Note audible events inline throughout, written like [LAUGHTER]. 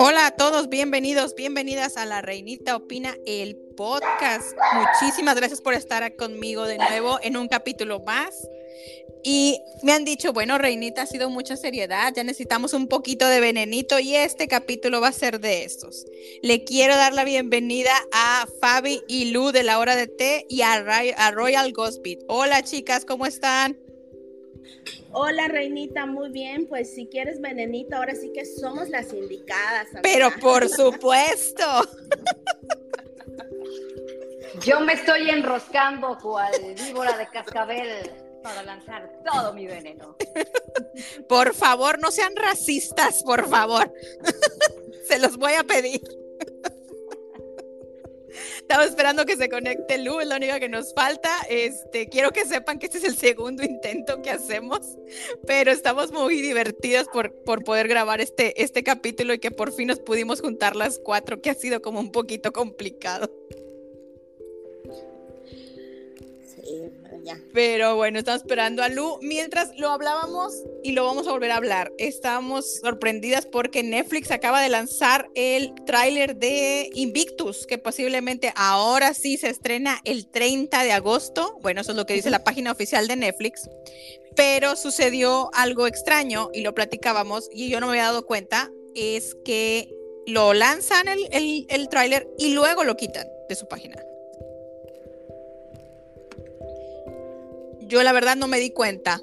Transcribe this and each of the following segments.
Hola a todos, bienvenidos, bienvenidas a La Reinita Opina, el podcast. Muchísimas gracias por estar conmigo de nuevo en un capítulo más. Y me han dicho, bueno, Reinita, ha sido mucha seriedad, ya necesitamos un poquito de venenito y este capítulo va a ser de estos. Le quiero dar la bienvenida a Fabi y Lu de la hora de té y a, a Royal Gospel. Hola chicas, ¿cómo están? Hola, Reinita, muy bien. Pues si quieres venenito, ahora sí que somos las indicadas. Pero por supuesto. Yo me estoy enroscando cual víbora de cascabel para lanzar todo mi veneno. Por favor, no sean racistas, por favor. Se los voy a pedir. Estaba esperando que se conecte Lu, es la única que nos falta. Este, quiero que sepan que este es el segundo intento que hacemos, pero estamos muy divertidos por, por poder grabar este, este capítulo y que por fin nos pudimos juntar las cuatro, que ha sido como un poquito complicado. Pero bueno, estamos esperando a Lu. Mientras lo hablábamos y lo vamos a volver a hablar, estábamos sorprendidas porque Netflix acaba de lanzar el tráiler de Invictus, que posiblemente ahora sí se estrena el 30 de agosto. Bueno, eso es lo que dice la página oficial de Netflix. Pero sucedió algo extraño y lo platicábamos y yo no me había dado cuenta, es que lo lanzan el, el, el tráiler y luego lo quitan de su página. Yo la verdad no me di cuenta.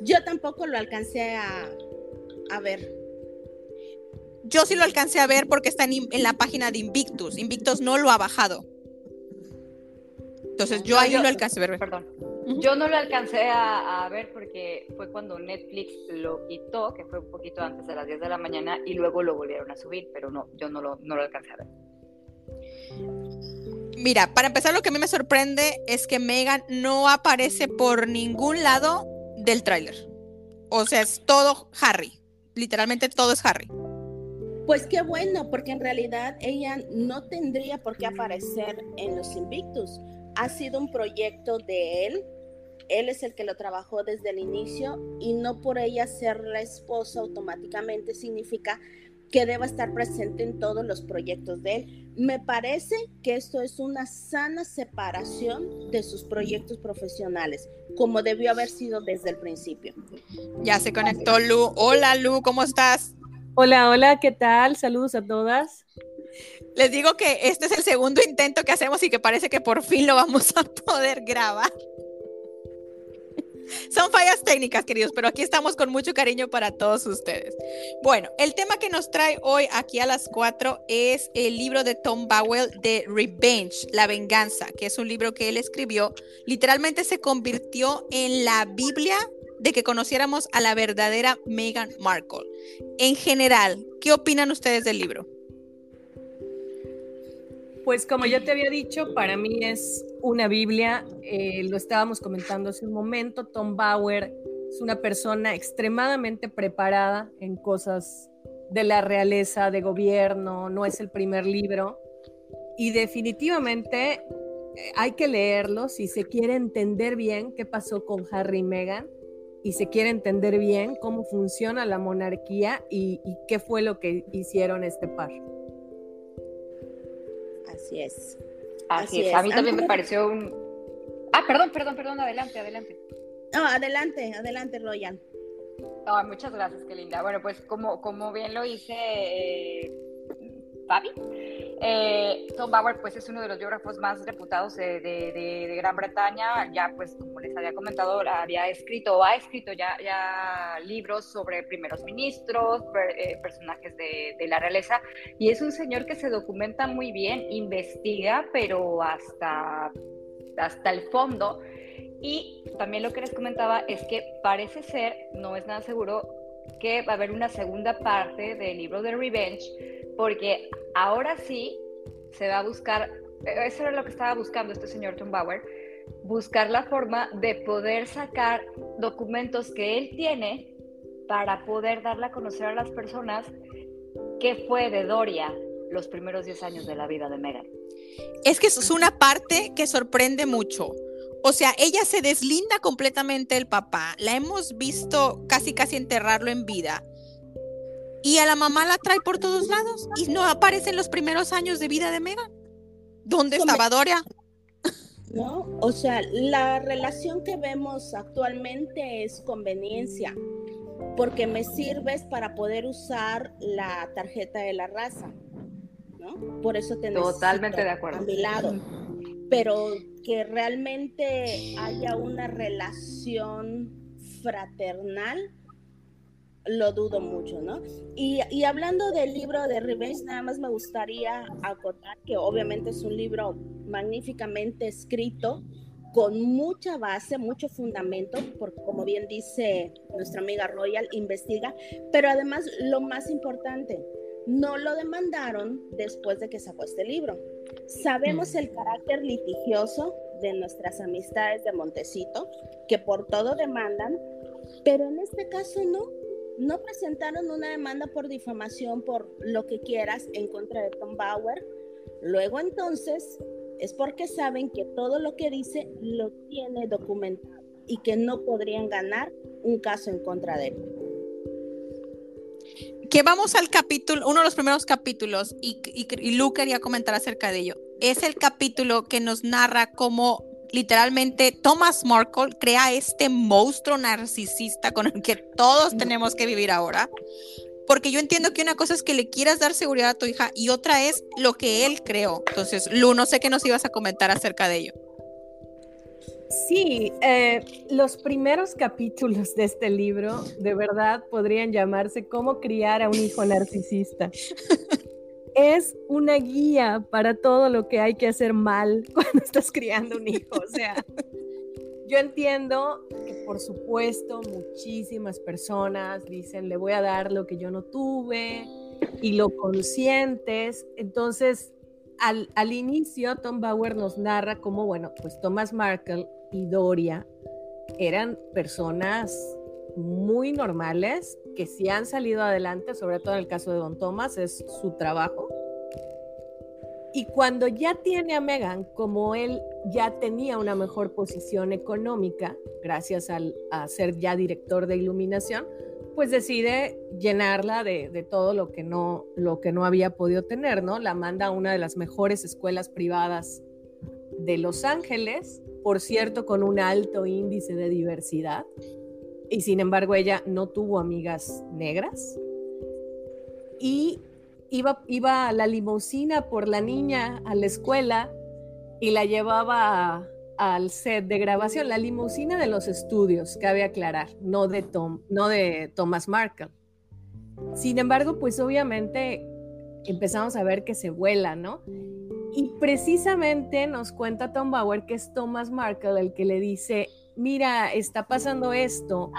Yo tampoco lo alcancé a, ver. Yo sí lo alcancé a ver porque está en, la página de Invictus. Invictus no lo ha bajado. Entonces yo ahí lo alcancé a ver. Perdón. Yo no lo alcancé a, ver porque fue cuando Netflix lo quitó, que fue un poquito antes de las 10 de la mañana, y luego lo volvieron a subir, pero no, yo no lo, no lo alcancé a ver. Mira, para empezar, lo que a mí me sorprende es que Megan no aparece por ningún lado del tráiler. O sea, es todo Harry. Literalmente todo es Harry. Pues qué bueno, porque en realidad ella no tendría por qué aparecer en los Invictus. Ha sido un proyecto de él. Él es el que lo trabajó desde el inicio y no por ella ser la esposa automáticamente significa que deba estar presente en todos los proyectos de él. Me parece que esto es una sana separación de sus proyectos profesionales, como debió haber sido desde el principio. Ya se conectó Lu. Hola Lu, ¿cómo estás? Hola, hola, ¿qué tal? Saludos a todas. Les digo que este es el segundo intento que hacemos y que parece que por fin lo vamos a poder grabar. Son fallas técnicas, queridos, pero aquí estamos con mucho cariño para todos ustedes. Bueno, el tema que nos trae hoy aquí a las 4 es el libro de Tom Bowell de Revenge, La Venganza, que es un libro que él escribió. Literalmente se convirtió en la Biblia de que conociéramos a la verdadera Meghan Markle. En general, ¿qué opinan ustedes del libro? Pues como ya te había dicho, para mí es una Biblia, eh, lo estábamos comentando hace un momento, Tom Bauer es una persona extremadamente preparada en cosas de la realeza, de gobierno, no es el primer libro y definitivamente eh, hay que leerlo si se quiere entender bien qué pasó con Harry y Meghan y se quiere entender bien cómo funciona la monarquía y qué fue lo que hicieron este par. Así es. Así, es. A mí también me pareció un... Ah, perdón, perdón, perdón, adelante, adelante. No, adelante, adelante, Royan. muchas gracias, qué linda. Bueno, pues como, como bien lo hice, eh, Fabi, eh, Tom Bauer pues es uno de los biógrafos más reputados de, Gran Bretaña, ya pues como les había comentado, había escrito o ha escrito ya, ya libros sobre primeros ministros, eh, personajes de, la realeza, y es un señor que se documenta muy bien, investiga, pero hasta, hasta el fondo. Y también lo que les comentaba es que parece ser, no es nada seguro, que va a haber una segunda parte del libro de Revenge, porque ahora sí se va a buscar, eso era lo que estaba buscando este señor Bauer, buscar la forma de poder sacar documentos que él tiene para poder darle a conocer a las personas qué fue de Doria los primeros 10 años de la vida de Megan. Es que eso es una parte que sorprende mucho. O sea, ella se deslinda completamente del papá. La hemos visto casi casi enterrarlo en vida y a la mamá la trae por todos lados y no aparece en los primeros años de vida de Megan. ¿Dónde estaba Doria? [LAUGHS] ¿no? O sea, la relación que vemos actualmente es conveniencia, porque me sirves para poder usar la tarjeta de la raza, ¿no? Por eso te Totalmente de acuerdo. a mi lado. Pero que realmente haya una relación fraternal, lo dudo mucho, ¿no? Y, y, hablando del libro de Revenge, nada más me gustaría acotar que obviamente es un libro magníficamente escrito, con mucha base, mucho fundamento, porque como bien dice nuestra amiga Royal, investiga, pero además lo más importante, no lo demandaron después de que sacó este libro. Sabemos el carácter litigioso de nuestras amistades de Montecito, que por todo demandan, pero en este caso no, no presentaron una demanda por difamación, por lo que quieras, en contra de Tom Bauer. Luego entonces es porque saben que todo lo que dice lo tiene documentado y que no podrían ganar un caso en contra de él. Que vamos al capítulo, uno de los primeros capítulos, y, Lu quería comentar acerca de ello. Es el capítulo que nos narra cómo literalmente Thomas Markle crea este monstruo narcisista con el que todos tenemos que vivir ahora. Porque yo entiendo que una cosa es que le quieras dar seguridad a tu hija y otra es lo que él creó. Entonces, Lu, no sé qué nos ibas a comentar acerca de ello. Sí, eh, los primeros capítulos de este libro de verdad podrían llamarse Cómo criar a un hijo narcisista. [LAUGHS] es una guía para todo lo que hay que hacer mal [LAUGHS] cuando estás criando un hijo. O sea, yo entiendo que por supuesto muchísimas personas dicen, le voy a dar lo que yo no tuve y lo conscientes. Entonces, al, al inicio, Tom Bauer nos narra cómo, bueno, pues Thomas Markle y Doria eran personas muy normales que si han salido adelante, sobre todo en el caso de Don Thomas, es su trabajo. Y cuando ya tiene a Megan, como él ya tenía una mejor posición económica, gracias al, a ser ya director de iluminación, pues decide llenarla de, de, todo lo que, no, lo que no había podido tener, ¿no? La manda a una de las mejores escuelas privadas de Los Ángeles, por cierto, con un alto índice de diversidad, y sin embargo ella no tuvo amigas negras. Y iba, iba a la limusina por la niña a la escuela y la llevaba al set de grabación, la limusina de los estudios, cabe aclarar, no de, Tom, no de Thomas Markle. Sin embargo, pues obviamente empezamos a ver que se vuela, ¿no? Y precisamente nos cuenta Tom Bauer que es Thomas Markle el que le dice, mira, está pasando esto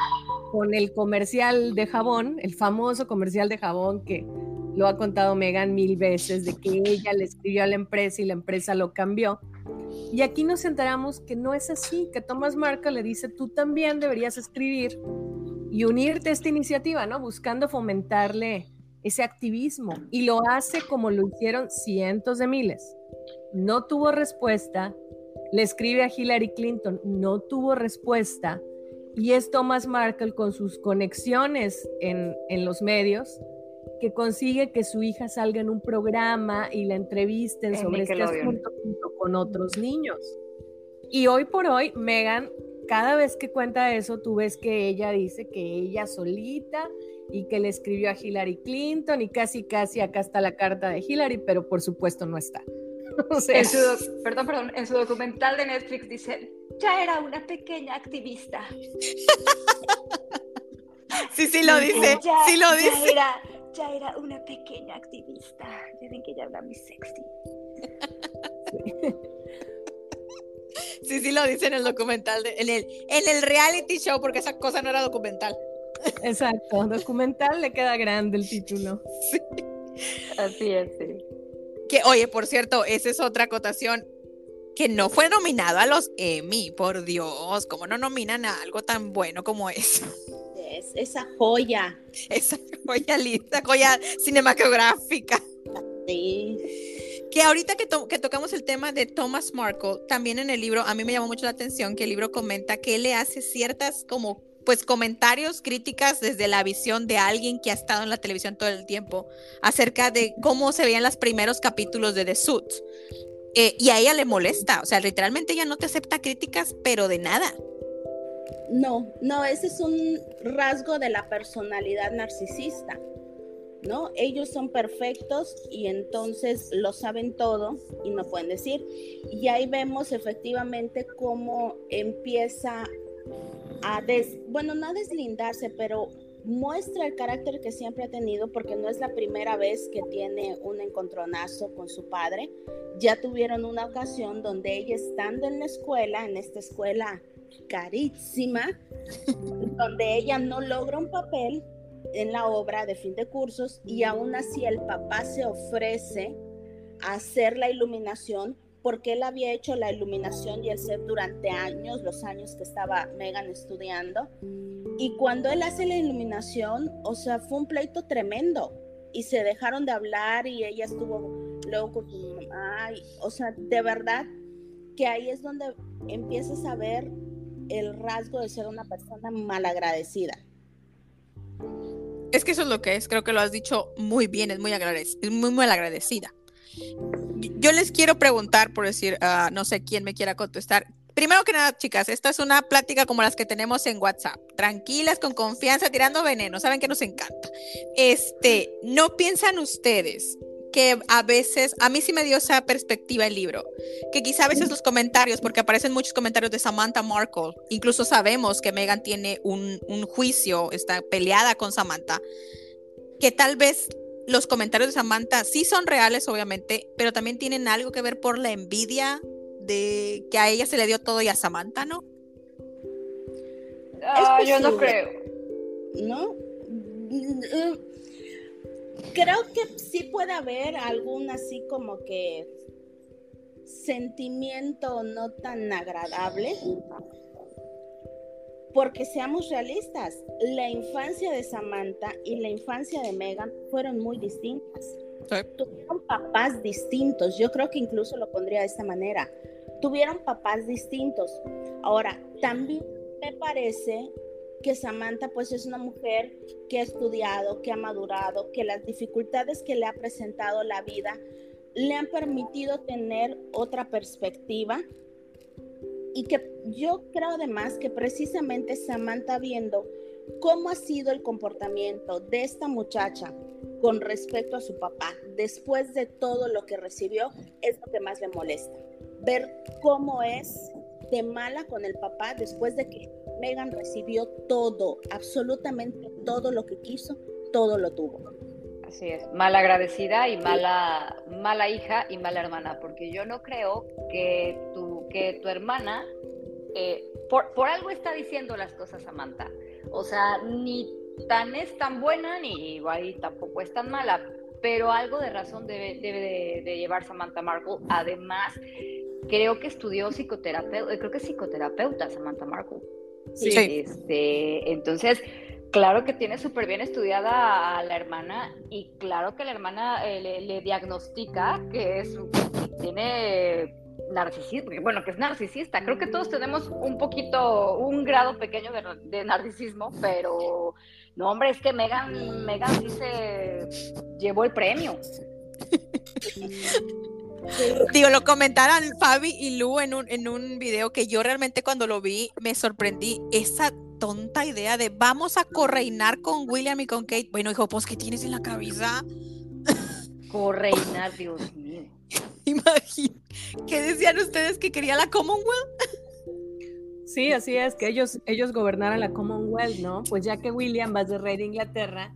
con el comercial de jabón, el famoso comercial de jabón que lo ha contado Megan mil veces, de que ella le escribió a la empresa y la empresa lo cambió. Y aquí nos enteramos que no es así, que Thomas Marca le dice, tú también deberías escribir y unirte a esta iniciativa, ¿no? Buscando fomentarle ese activismo. Y lo hace como lo hicieron cientos de miles. No tuvo respuesta, le escribe a Hillary Clinton, no tuvo respuesta. Y es Thomas Markle con sus conexiones en, en los medios que consigue que su hija salga en un programa y la entrevisten sobre este asunto junto con otros niños. Y hoy por hoy, Megan, cada vez que cuenta eso, tú ves que ella dice que ella solita y que le escribió a Hillary Clinton y casi, casi acá está la carta de Hillary, pero por supuesto no está. [LAUGHS] O sea, en su, perdón, perdón, en su documental de Netflix dice, ya era una pequeña activista. [LAUGHS] sí, sí lo dice, ya, sí lo dice. Ya era, ya era una pequeña activista. Ya ven que ella habla muy sexy. [LAUGHS] Sí, sí lo dice en el documental, de, en, el, en el reality show, porque esa cosa no era documental. Exacto, documental le queda grande el título. Sí. Así es, sí. Que, oye, por cierto, esa es otra acotación que no fue nominado a los Emmy, por Dios, ¿cómo no nominan a algo tan bueno como eso? Es esa joya. Esa joya linda, joya cinematográfica. Sí. Que ahorita que, to que, tocamos el tema de Thomas Markle, también en el libro, a mí me llamó mucho la atención que el libro comenta que él le hace ciertas como pues comentarios, críticas desde la visión de alguien que ha estado en la televisión todo el tiempo acerca de cómo se veían los primeros capítulos de The Suit. Eh, y a ella le molesta, o sea, literalmente ella no te acepta críticas, pero de nada. No, no, ese es un rasgo de la personalidad narcisista, ¿no? Ellos son perfectos y entonces lo saben todo y no pueden decir. Y ahí vemos efectivamente cómo empieza a, des, bueno, no a deslindarse, pero muestra el carácter que siempre ha tenido porque no es la primera vez que tiene un encontronazo con su padre. Ya tuvieron una ocasión donde ella estando en la escuela, en esta escuela carísima, [LAUGHS] donde ella no logra un papel en la obra de fin de cursos y aún así el papá se ofrece a hacer la iluminación porque él había hecho la iluminación y el set durante años, los años que estaba Megan estudiando. Y cuando él hace la iluminación, o sea, fue un pleito tremendo. Y se dejaron de hablar y ella estuvo luego con su mamá. o sea, de verdad que ahí es donde empiezas a ver el rasgo de ser una persona malagradecida. Es que eso es lo que es, creo que lo has dicho muy bien, es muy, agradecida, muy mal agradecida. Yo les quiero preguntar, por decir, uh, no sé quién me quiera contestar. Primero que nada, chicas, esta es una plática como las que tenemos en WhatsApp, tranquilas, con confianza, tirando veneno, saben que nos encanta. Este, ¿no piensan ustedes que a veces, a mí sí me dio esa perspectiva el libro, que quizá a veces los comentarios, porque aparecen muchos comentarios de Samantha Markle, incluso sabemos que Megan tiene un, un juicio, está peleada con Samantha, que tal vez los comentarios de Samantha sí son reales, obviamente, pero también tienen algo que ver por la envidia de que a ella se le dio todo y a Samantha, ¿no? Ah, yo no creo. ¿No? creo que sí puede haber algún así como que sentimiento no tan agradable. Porque seamos realistas, la infancia de Samantha y la infancia de Megan fueron muy distintas. Tuvieron papás distintos. Yo creo que incluso lo pondría de esta manera. Tuvieron papás distintos. Ahora, también me parece que Samantha pues es una mujer que ha estudiado, que ha madurado, que las dificultades que le ha presentado la vida le han permitido tener otra perspectiva y que yo creo además que precisamente Samantha viendo cómo ha sido el comportamiento de esta muchacha con respecto a su papá después de todo lo que recibió es lo que más le molesta. Ver cómo es de mala con el papá después de que Megan recibió todo, absolutamente todo lo que quiso, todo lo tuvo. Así es, mala agradecida y mala, mala hija y mala hermana, porque yo no creo que tu, que tu hermana, eh, por, por algo está diciendo las cosas, Samantha. O sea, ni tan es tan buena, ni igual tampoco es tan mala, pero algo de razón debe, debe de, llevar Samantha Markle. Además, creo que estudió psicoterapeuta, creo que es psicoterapeuta Samantha Markle. Sí. Este, entonces, claro que tiene súper bien estudiada a la hermana y claro que la hermana eh, le, diagnostica que es, tiene narcisismo, bueno, que es narcisista. Creo que todos tenemos un poquito, un grado pequeño de, narcisismo, pero no, hombre, es que Megan, Megan dice, llevó el premio. [LAUGHS] Digo, lo comentaron Fabi y Lu en un, en un video que yo realmente cuando lo vi me sorprendí. Esa tonta idea de vamos a correinar con William y con Kate. Bueno, hijo, pues, ¿qué tienes en la cabeza? Correinar, [LAUGHS] Dios mío. Imagínate. ¿Qué decían ustedes que quería la Commonwealth? Sí, así es, que ellos, ellos gobernaran la Commonwealth, ¿no? Pues ya que William va de rey de Inglaterra,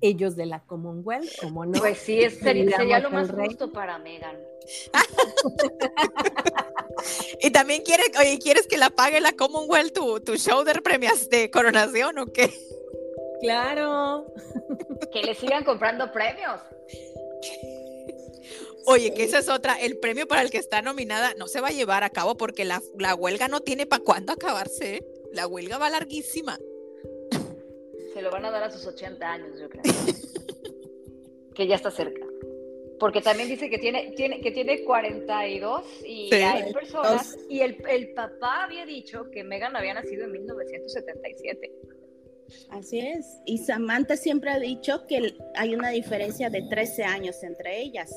ellos de la Commonwealth, como no. Pues sí, sería, sería, lo más justo para Megan. [LAUGHS] [LAUGHS] y también quiere, oye, ¿quieres que la pague la Commonwealth tu, tu show de premias de coronación o qué? Claro. que le sigan comprando premios. Oye, que esa es otra, el premio para el que está nominada no se va a llevar a cabo porque la, la huelga no tiene para cuándo acabarse. ¿eh? La huelga va larguísima. Se lo van a dar a sus 80 años, yo creo. [LAUGHS] que ya está cerca. Porque también dice que tiene, tiene, que tiene 42 y hay personas, y el, el, papá había dicho que Megan había nacido en 1977. Así es, y Samantha siempre ha dicho que hay una diferencia de 13 años entre ellas.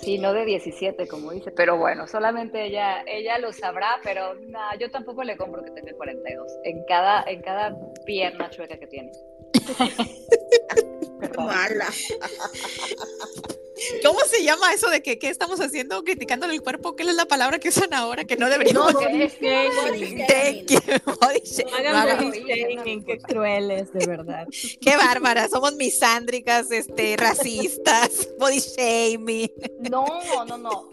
Sí, no de 17, como dice, pero bueno, solamente ella, ella lo sabrá, pero nada, yo tampoco le compro que tenga 42 en cada, en cada pierna chueca que tiene. [LAUGHS] Mala. [LAUGHS] ¿Cómo se llama eso de que qué estamos haciendo criticando el cuerpo? ¿Qué es la palabra que usan ahora que no deberíamos? No, body shaming. qué crueles, de verdad. Qué bárbaras, somos misándricas, este, racistas, [LAUGHS] body shaming. No, no, no.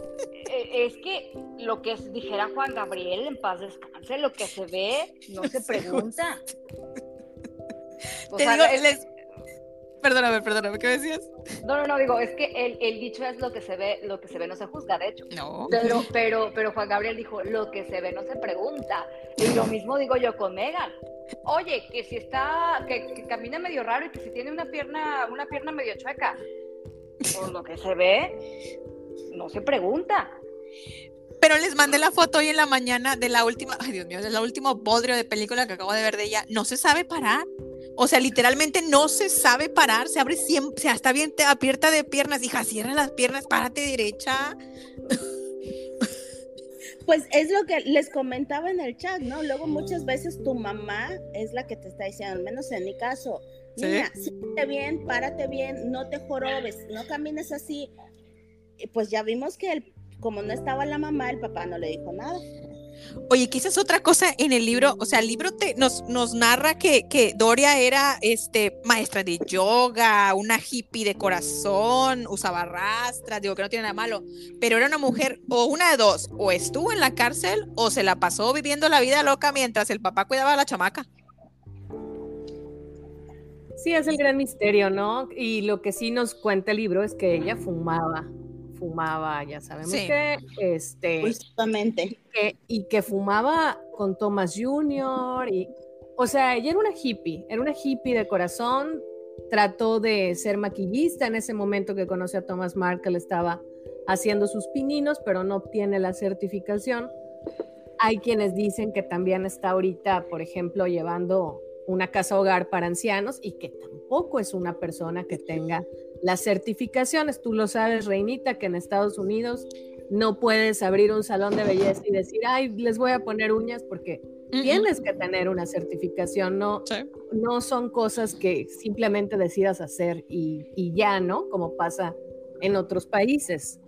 Eh, es que lo que dijera Juan Gabriel en paz descanse, lo que se ve no se [LAUGHS] pregunta. O Te sea, digo, les, Perdóname, perdóname, ¿qué decías? No, no, no, digo, es que el, el, dicho es lo que se ve, lo que se ve no se juzga, de hecho. No. Pero, pero, pero Juan Gabriel dijo, lo que se ve no se pregunta. Y lo mismo digo yo con Megan. Oye, que si está, que, camina medio raro y que si tiene una pierna, una pierna medio chueca, por lo que se ve, no se pregunta. Pero les mandé la foto hoy en la mañana de la última, ay Dios mío, de la última bodrio de película que acabo de ver de ella. No se sabe parar. O sea, literalmente no se sabe parar, se abre siempre, o sea, está bien abierta de piernas, hija, cierra las piernas, párate derecha. Pues es lo que les comentaba en el chat, ¿no? Luego muchas veces tu mamá es la que te está diciendo, al menos en mi caso, mira, siéntate bien, párate bien, no te jorobes, no camines así. Pues ya vimos que el, como no estaba la mamá, el papá no le dijo nada. Oye, quizás otra cosa en el libro, o sea, el libro te, nos, nos narra que, que, Doria era este, maestra de yoga, una hippie de corazón, usaba rastras, digo que no tiene nada malo, pero era una mujer o una de dos, o estuvo en la cárcel o se la pasó viviendo la vida loca mientras el papá cuidaba a la chamaca. Sí, es el gran misterio, ¿no? Y lo que sí nos cuenta el libro es que ella fumaba fumaba, ya sabemos que, este, justamente, y que fumaba con Thomas Jr. y, o sea, ella era una hippie, era una hippie de corazón, trató de ser maquillista en ese momento que conoce a Thomas Markle, estaba haciendo sus pininos, pero no obtiene la certificación. Hay quienes dicen que también está ahorita, por ejemplo, llevando una casa hogar para ancianos y que tampoco es una persona que tenga las certificaciones. Tú lo sabes, Reinita, que en Estados Unidos no puedes abrir un salón de belleza y decir, ay, les voy a poner uñas porque tienes que tener una certificación, no, no son cosas que simplemente decidas hacer y, ya, ¿no? Como pasa en otros países.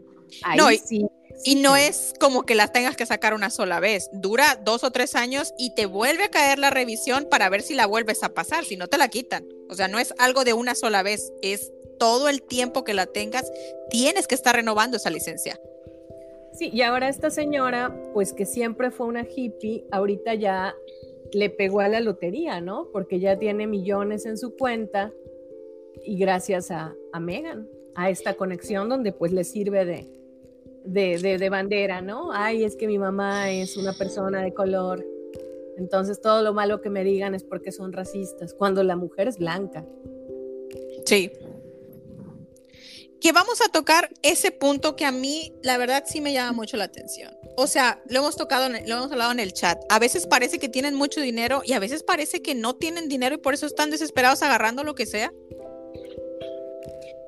Ahí no, sí. Y no es como que las tengas que sacar una sola vez, dura dos o tres años y te vuelve a caer la revisión para ver si la vuelves a pasar, si no te la quitan. O sea, no es algo de una sola vez, es todo el tiempo que la tengas, tienes que estar renovando esa licencia. Sí, y ahora esta señora, pues que siempre fue una hippie, ahorita ya le pegó a la lotería, ¿no? Porque ya tiene millones en su cuenta y gracias a, a Megan, a esta conexión donde pues le sirve de, de, de, bandera, ¿no? Ay, es que mi mamá es una persona de color, entonces todo lo malo que me digan es porque son racistas, cuando la mujer es blanca. Sí, que vamos a tocar ese punto que a mí, la verdad, sí me llama mucho la atención. O sea, lo hemos tocado, lo hemos hablado en el chat. A veces parece que tienen mucho dinero y a veces parece que no tienen dinero y por eso están desesperados agarrando lo que sea.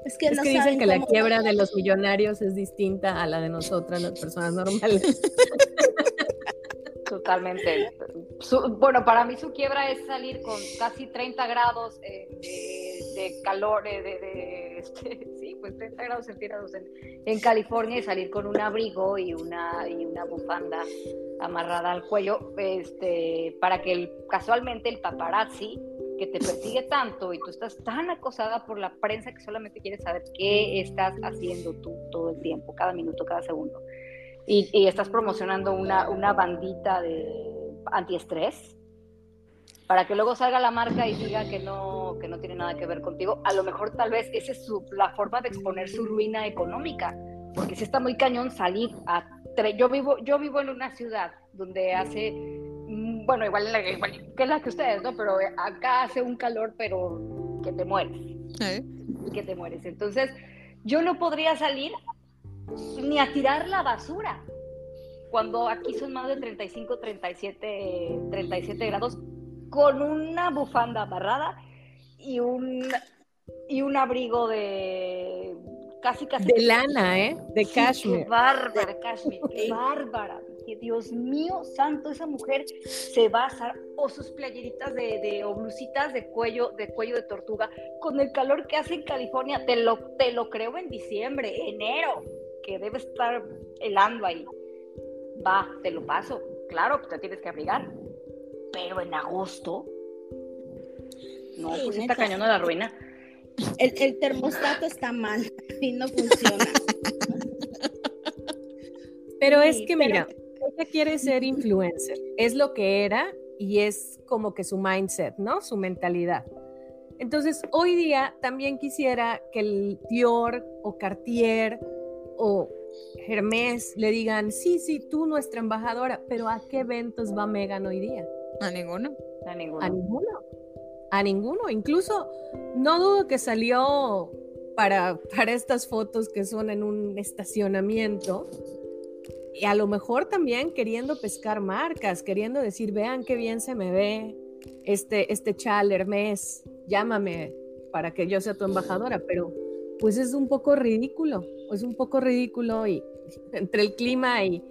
Es que, dicen que la quiebra de los millonarios es distinta a la de nosotras, las personas normales. [LAUGHS] Totalmente. bueno, para mí su quiebra es salir con casi 30 grados eh, de, calor, eh, de, este, [LAUGHS] sí, pues 30 grados centígrados en, en, California y salir con un abrigo y una, y una bufanda amarrada al cuello, este, para que el, casualmente el paparazzi que te persigue tanto y tú estás tan acosada por la prensa que solamente quieres saber qué estás haciendo tú todo el tiempo, cada minuto, cada segundo y, estás promocionando una, una bandita de antiestrés para que luego salga la marca y diga que no, que no tiene nada que ver contigo, a lo mejor tal vez esa es su, la forma de exponer su ruina económica, porque si está muy cañón salir a... Yo vivo, yo vivo en una ciudad donde hace, mm, bueno, igual, que la que ustedes, ¿no? Pero acá hace un calor, pero que te mueres. Que te mueres. Entonces, yo no podría salir ni a tirar la basura. Cuando aquí son más de 35, 37, 37 grados, con una bufanda amarrada y un, y un abrigo de casi, casi. De lana, ¿eh? De cashmere. Qué bárbara, cashmere, qué bárbara. Dios mío santo, esa mujer se va a asar, o sus playeritas de, de, o blusitas de cuello, de cuello de tortuga, con el calor que hace en California, te lo, te lo creo en diciembre, enero, que debe estar helando ahí. Va, te lo paso, claro, te tienes que abrigar, pero en agosto, no, pues está cañón a la ruina. El, el, termostato está mal [LAUGHS] y no funciona. Pero es que, mira, ella quiere ser influencer, es lo que era y es como que su mindset, ¿no? Su mentalidad. Entonces, hoy día también quisiera que el Dior o Cartier o Hermes le digan, sí, sí, tú nuestra embajadora, pero ¿a qué eventos va Megan hoy día? A ninguno. A ninguno. A ninguno. A ninguno. Incluso no dudo que salió para, para estas fotos que son en un estacionamiento y a lo mejor también queriendo pescar marcas, queriendo decir, vean qué bien se me ve este, este chal Hermes, llámame para que yo sea tu embajadora, pero pues es un poco ridículo, es un poco ridículo y [LAUGHS] entre el clima y,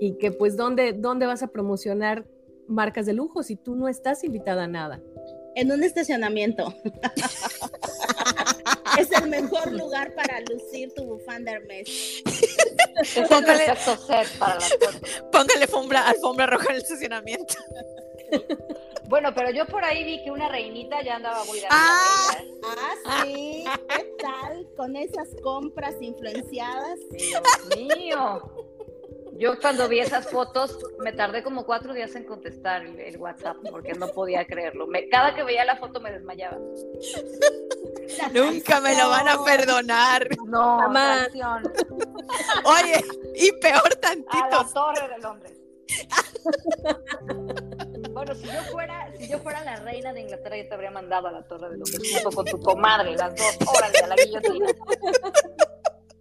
y que pues ¿dónde, dónde vas a promocionar marcas de lujo si tú no estás invitada a nada. En un estacionamiento. [LAUGHS] es el mejor lugar para lucir tu bufanda Hermes. [LAUGHS] Póngale, para alfombra, alfombra roja en el estacionamiento. Bueno, pero yo por ahí vi que una reinita ya andaba muy de Ah. Ah, sí. ¿Qué tal con esas compras influenciadas? Dios mío. Yo cuando vi esas fotos me tardé como cuatro días en contestar el, el WhatsApp porque no podía creerlo. Me- cada que veía la foto me desmayaba. Nunca me lo van a perdonar. No, canción. Oye, y peor A la tantito. torre de Londres. [LAUGHS] Bueno, si yo fuera, si yo fuera la reina de Inglaterra, yo te habría mandado a la torre de Londres junto con tu comadre, las dos, órale, a la guillotina.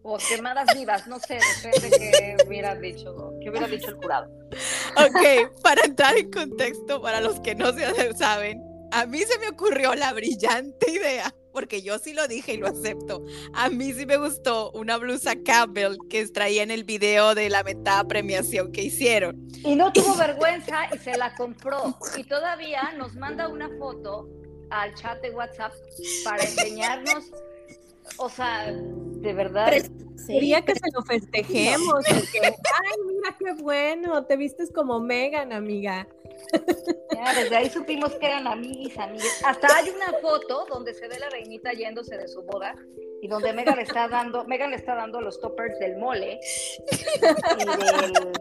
O quemadas vivas, no sé, depende que hubiera dicho, que hubiera dicho el jurado. Ok, para entrar en contexto, para los que no se saben, a mí se me ocurrió la brillante idea, porque yo sí lo dije y lo acepto. A mí sí me gustó una blusa Campbell que traía en el video de la metada premiación que hicieron. Y no tuvo [LAUGHS] vergüenza y se la compró. Y todavía nos manda una foto al chat de WhatsApp para enseñarnos, o sea, de verdad. Sí. Quería que se lo festejemos, porque, ay, mira qué bueno, te vistes como Megan, amiga. Ya, desde ahí supimos que eran amiguis, amigas. Hasta hay una foto donde se ve la reinita yéndose de su boda y donde Megan le está dando, Megan le está dando los toppers del mole y del,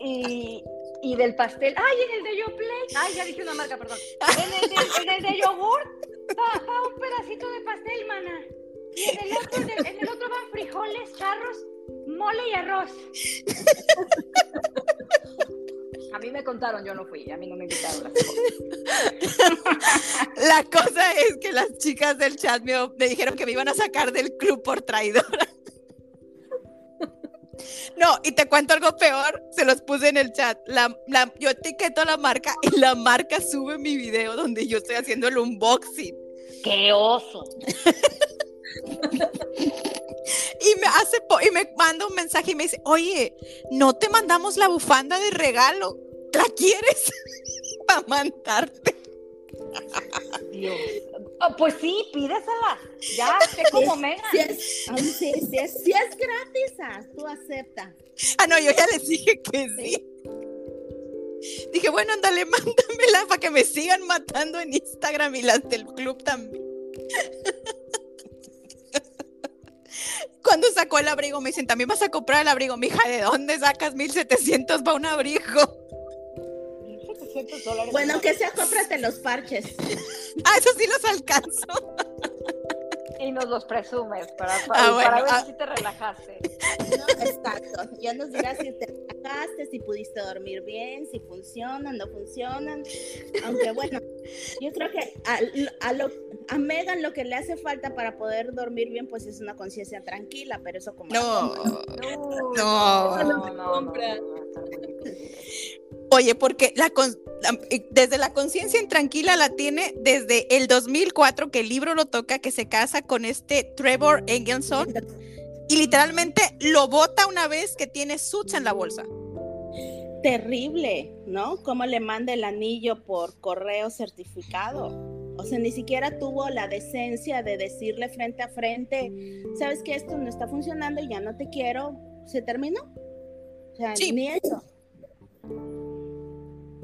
y, y del pastel. ¡Ay, en el de Yoplait! ¡Ay, ya dije una marca, perdón! En el de, en el de yogur va, va un pedacito de pastel, mana. Y en el otro, en el, en el otro van frijoles, charros, mole y arroz. [LAUGHS] A mí me contaron, yo no fui, a mí no me invitaron. La cosa es que las chicas del chat me, me dijeron que me iban a sacar del club por traidora. No, y te cuento algo peor, se los puse en el chat. La, la- yo etiqueto a la marca y la marca sube mi video donde yo estoy haciendo el unboxing. ¡Qué oso! [LAUGHS] Y me hace po- y me manda un mensaje y me dice, oye, no te mandamos la bufanda de regalo. ¿La quieres? [LAUGHS] Para mandarte. Dios. Ah, pues sí, pídesela. Ya, sé como Megan. Si es, sí, si es, si es gratis, ah, tú acepta. Ah, no, yo ya les dije que sí. Dije, bueno, ándale, [LAUGHS] mándamela para que me sigan matando en Instagram y las del club también. Cuando sacó el abrigo, me dicen, también vas a comprar el abrigo. Mija, ¿de dónde sacas 1700 para un abrigo? 1.700 dólares. Bueno, que sea, cómprate los parches. Ah, eso sí los alcanzo. Y nos los presumes para, para, Ah, bueno, para ver ah. si te relajaste. No, exacto. Ya nos dirás si te relajaste, si pudiste dormir bien, si funcionan, no funcionan. Aunque bueno, Yo creo que a, lo, a Megan lo que le hace falta para poder dormir bien, pues es una conciencia tranquila, pero eso como... No, no, no, no, Oye, porque la, desde la conciencia intranquila la tiene desde el 2004 que el libro lo toca, que se casa con este Trevor Engelson y literalmente lo bota una vez que tiene suits en la bolsa terrible, ¿no? Cómo le manda el anillo por correo certificado. O sea, ni siquiera tuvo la decencia de decirle frente a frente, sabes que esto no está funcionando y ya no te quiero. ¿Se terminó? O sea, ni eso.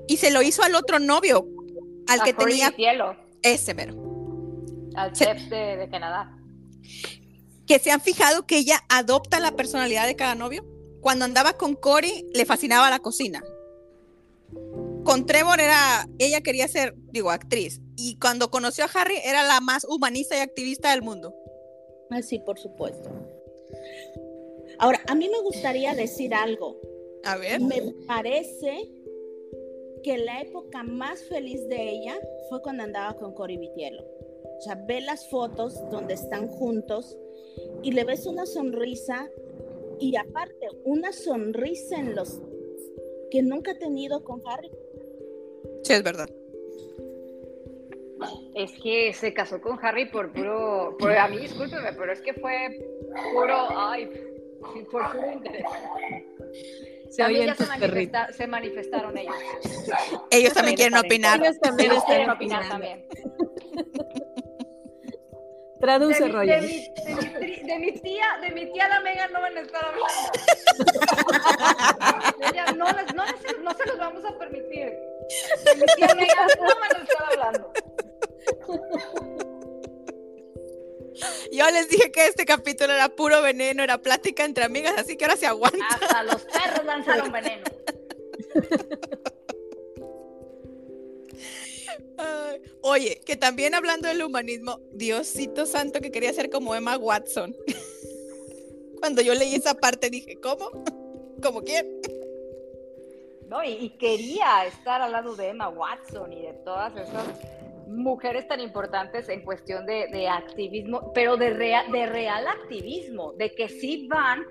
Y se lo hizo al otro novio, al que tenía cielo. ese mero. Al chef de, de Canadá. Que se han fijado que ella adopta la personalidad de cada novio cuando andaba con Cory le fascinaba la cocina. Con Trevor era, ella quería ser, digo, actriz. Y cuando conoció a Harry era la más humanista y activista del mundo. Ah, sí, por supuesto. Ahora, a mí me gustaría decir algo. A ver. Me parece que la época más feliz de ella fue cuando andaba con Cory Vitiello. O sea, ve las fotos donde están juntos y le ves una sonrisa y aparte, una sonrisa en los que nunca ha tenido con Harry. Sí, es verdad. Es que se casó con Harry por puro, por, a mí discúlpeme, pero es que fue puro, ay, por puro interés. Se, también ya se, manifestaron ellos. Ellos también quieren opinar. Ellos también quieren opinar también. Traduce, Roger. De mi, tía, de mi tía la Megan no van a estar hablando. no, no, no, se los vamos a permitir. De mi tía Megan no van a estar hablando. Yo les dije que este capítulo era puro veneno, era plática entre amigas, así que ahora se aguanta. Hasta los perros lanzaron veneno. Oye, que también hablando del humanismo, Diosito santo que quería ser como Emma Watson. [LAUGHS] Cuando yo leí esa parte dije, ¿cómo? [LAUGHS] ¿Cómo quién? No, y, quería estar al lado de Emma Watson y de todas esas mujeres tan importantes en cuestión de, activismo, pero de, de real activismo, de que sí van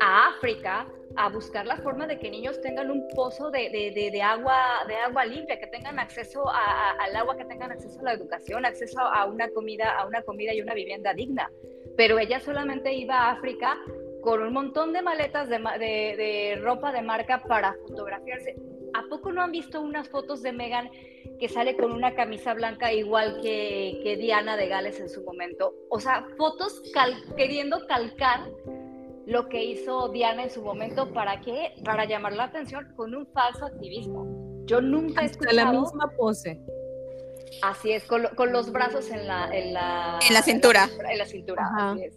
a África a buscar la forma de que niños tengan un pozo de, de, agua, de agua limpia, que tengan acceso al agua, que tengan acceso a la educación, acceso a una comida, a una comida y una vivienda digna. Pero ella solamente iba a África con un montón de maletas de, ropa de marca para fotografiarse. ¿A poco no han visto unas fotos de Megan que sale con una camisa blanca igual que, que Diana de Gales en su momento? O sea, fotos queriendo calcar lo que hizo Diana en su momento, ¿para qué? Para llamar la atención con un falso activismo. Yo nunca he escuchado... la misma pose. Así es, con, los brazos en la... En la, en la cintura. En la, cintura, así es.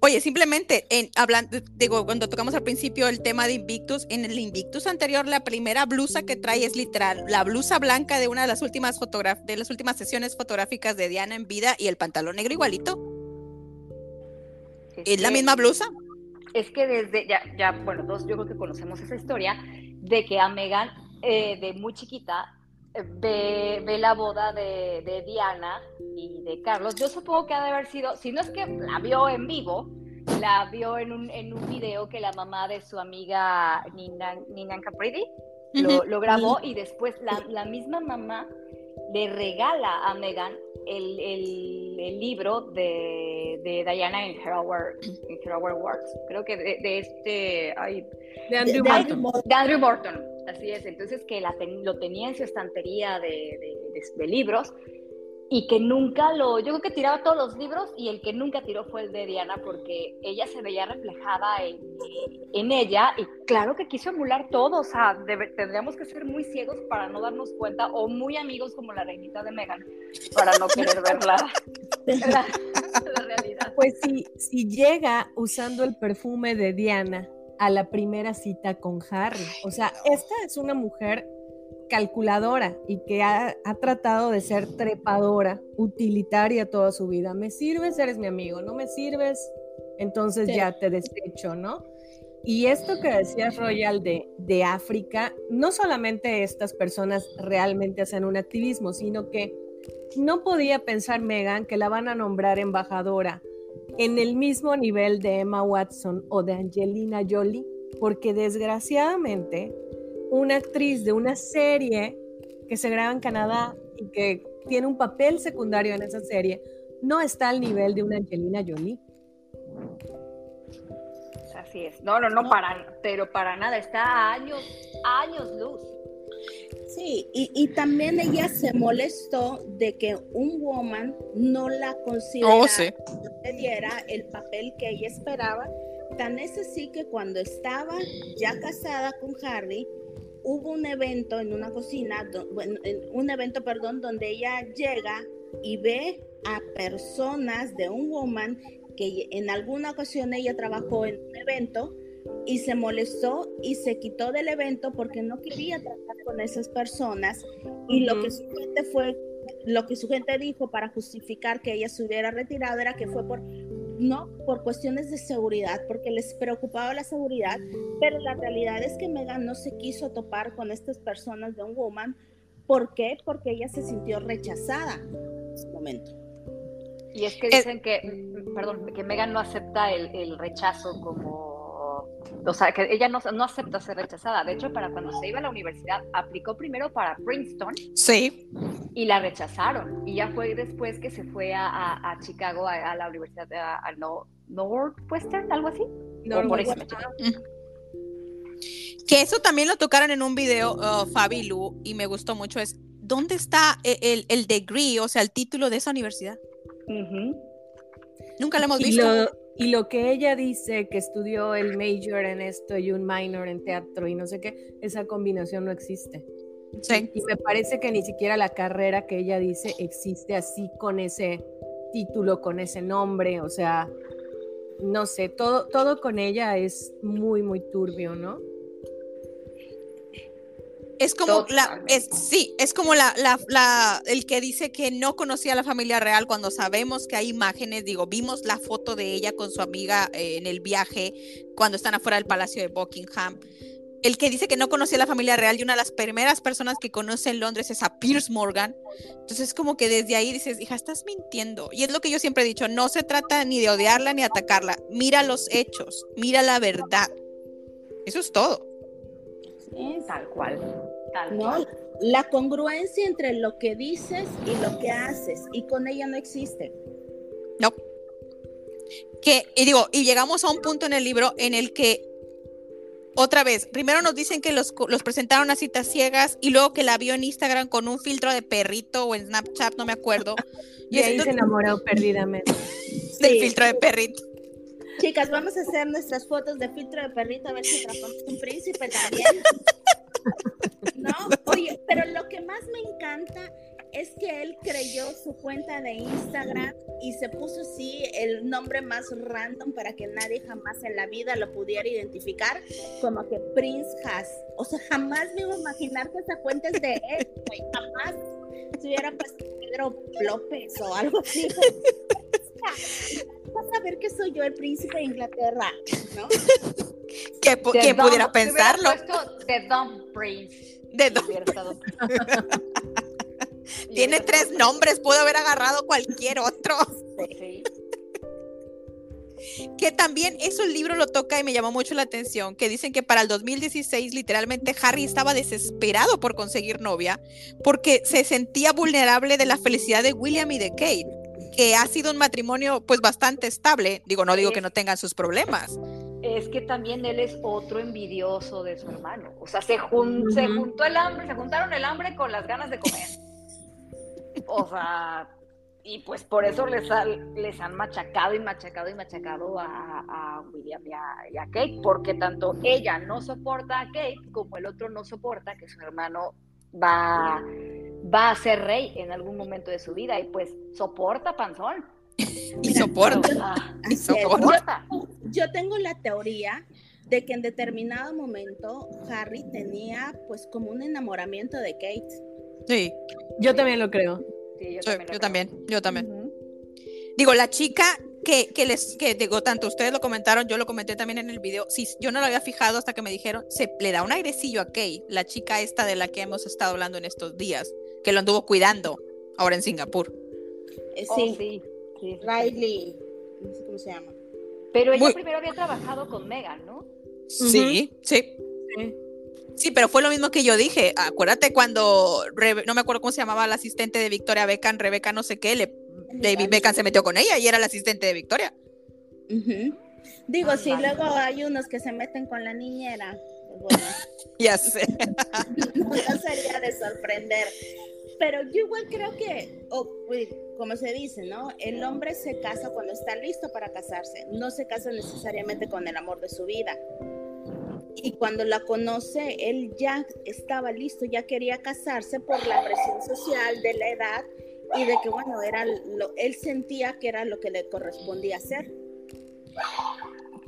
Oye, simplemente, en, hablando, digo, cuando tocamos al principio el tema de Invictus, en el Invictus anterior, la primera blusa que trae es literal, la blusa blanca de una de las últimas de las últimas sesiones fotográficas de Diana en vida y el pantalón negro igualito. ¿Es la misma blusa? Es que desde, ya, ya, bueno, todos yo creo que conocemos esa historia, de que a Megan, eh, de muy chiquita, ve, ve la boda de, de, Diana y de Carlos. Yo supongo que ha de haber sido, si no es que la vio en vivo, la vio en un, en un video que la mamá de su amiga Nina, Nina Capridi lo, lo grabó y después la, la misma mamá le regala a Megan el, el, libro de, de, Diana en Herald, Works. Creo que de, este. de Andrew Morton. De Andrew Morton, así es. Entonces, que la lo tenía en su estantería de, de libros y que nunca lo, yo creo que tiraba todos los libros y el que nunca tiró fue el de Diana porque ella se veía reflejada en, ella y claro que quiso emular todo, o sea, tendríamos que ser muy ciegos para no darnos cuenta o muy amigos como la reinita de Megan para no querer ver la, [LAUGHS] realidad. Pues si, si llega usando el perfume de Diana a la primera cita con Harry, o sea, esta es una mujer calculadora y que ha, tratado de ser trepadora, utilitaria toda su vida. Me sirves, eres mi amigo, no me sirves, entonces ya te desecho, ¿no? Y esto que decías, Royal, de, de África, no solamente estas personas realmente hacen un activismo, sino que no podía pensar Megan que la van a nombrar embajadora en el mismo nivel de Emma Watson o de Angelina Jolie, porque desgraciadamente una actriz de una serie que se graba en Canadá y que tiene un papel secundario en esa serie no está al nivel de una Angelina Jolie. Así es. No, no, no, para, pero para nada, está a años, años luz. Sí, y, también ella se molestó de que un woman no la considerara, oh, le diera el papel que ella esperaba. Tan es así que cuando estaba ya casada con Harry, hubo un evento en una cocina, un evento, perdón, donde ella llega y ve a personas de un woman que en alguna ocasión ella trabajó en un evento y se molestó y se quitó del evento porque no quería tratar con esas personas. Y lo que su gente fue lo que su gente dijo para justificar que ella se hubiera retirado era que fue por no por cuestiones de seguridad porque les preocupaba la seguridad pero la realidad es que Megan no se quiso topar con estas personas de un woman. ¿por qué? porque ella se sintió rechazada en ese momento. Y es que dicen que perdón que Megan no acepta el, el rechazo como o sea, que ella no, no, acepta ser rechazada. De hecho, para cuando se iba a la universidad, aplicó primero para Princeton. Sí. Y la rechazaron. Y ya fue después que se fue a, a, Chicago, a, la universidad, a, Northwestern, algo así. Northwestern. Que eso también lo tocaron en un video, uh, Fabi Lu, y me gustó mucho. Es, ¿dónde está el, el, degree, o sea, el título de esa universidad? Nunca lo hemos visto. Y lo que ella dice que estudió el major en esto y un minor en teatro y no sé qué, esa combinación no existe. Sí. Y me parece que ni siquiera la carrera que ella dice existe así con ese título, con ese nombre, o sea, no sé, todo, todo con ella es muy, muy turbio, ¿no? Es como la, es, sí, es como la, la, el que dice que no conocía a la familia real cuando sabemos que hay imágenes, digo, vimos la foto de ella con su amiga eh, en el viaje cuando están afuera del Palacio de Buckingham. El que dice que no conocía a la familia real y una de las primeras personas que conoce en Londres es a Pierce Morgan. Entonces es como que desde ahí dices, hija, estás mintiendo. Y es lo que yo siempre he dicho, no se trata ni de odiarla ni atacarla. Mira los hechos, mira la verdad. Eso es todo. Tal cual. ¿no? La congruencia entre lo que dices y lo que haces, y con ella no existe. No. Que, y digo, y llegamos a un punto en el libro en el que, otra vez, primero nos dicen que los, los presentaron a citas ciegas y luego que la vio en Instagram con un filtro de perrito o en Snapchat, no me acuerdo. [LAUGHS] y ahí se enamoró perdidamente. [LAUGHS] Del filtro de perrito. Chicas, vamos a hacer nuestras fotos de filtro de perrito a ver si atrapamos un príncipe también. No, oye, pero lo que más me encanta es que él creyó su cuenta de Instagram y se puso así el nombre más random para que nadie jamás en la vida lo pudiera identificar, como que Prince Has. O sea, jamás me iba a imaginar que esa cuenta es de él, Jamás se hubiera puesto Pedro López o algo así. [LAUGHS] Vas a ver que soy yo el príncipe de Inglaterra, ¿no? [LAUGHS] ¿Qué, pudiera pensarlo? De Don Prince. [LAUGHS] [LAUGHS] Tiene tres nombres, puedo haber agarrado cualquier otro. que también eso el libro lo toca y me llamó mucho la atención, que dicen que para el 2016 literalmente Harry estaba desesperado por conseguir novia porque se sentía vulnerable de la felicidad de William y de Kate, que ha sido un matrimonio pues bastante estable, digo, no digo que no tengan sus problemas, es que también él es otro envidioso de su hermano. O sea, se, juntó el hambre, se juntaron el hambre con las ganas de comer. O sea, y pues por eso les, les han machacado y machacado y machacado a, William y a, Kate, porque tanto ella no soporta a Kate como el otro no soporta que su hermano va, va a ser rey en algún momento de su vida y pues soporta panzón. y soporta. [LAUGHS] y soporta. Yo, tengo la teoría de que en determinado momento Harry tenía pues como un enamoramiento de Kate. Sí. Yo también lo creo. yo, también yo, también, Digo, la chica que, que les, que digo, tanto ustedes lo comentaron, yo lo comenté también en el video, sí, yo no lo había fijado hasta que me dijeron, se le da un airecillo a Kay, la chica esta de la que hemos estado hablando en estos días, que lo anduvo cuidando ahora en Singapur. Eh, Oh, sí, sí, sí, sí. Riley, no sé cómo se llama. Pero ella Muy- primero había trabajado con Megan, ¿no? Sí, sí. Sí. Sí, pero fue lo mismo que yo dije. Acuérdate cuando, Rebe- no me acuerdo cómo se llamaba la asistente de Victoria Beckham, Rebeca no sé qué, le, David Beckham se metió con ella y era la asistente de Victoria. Digo, si vale. luego hay unos que se meten con la niñera, bueno, [LAUGHS] Ya sé. no sería de sorprender. Pero yo igual creo que, o, pues, como se dice, ¿no? El hombre se casa cuando está listo para casarse, no se casa necesariamente con el amor de su vida. Y cuando la conoce, él ya estaba listo, ya quería casarse por la presión social de la edad y de que, bueno, era lo, él sentía que era lo que le correspondía hacer.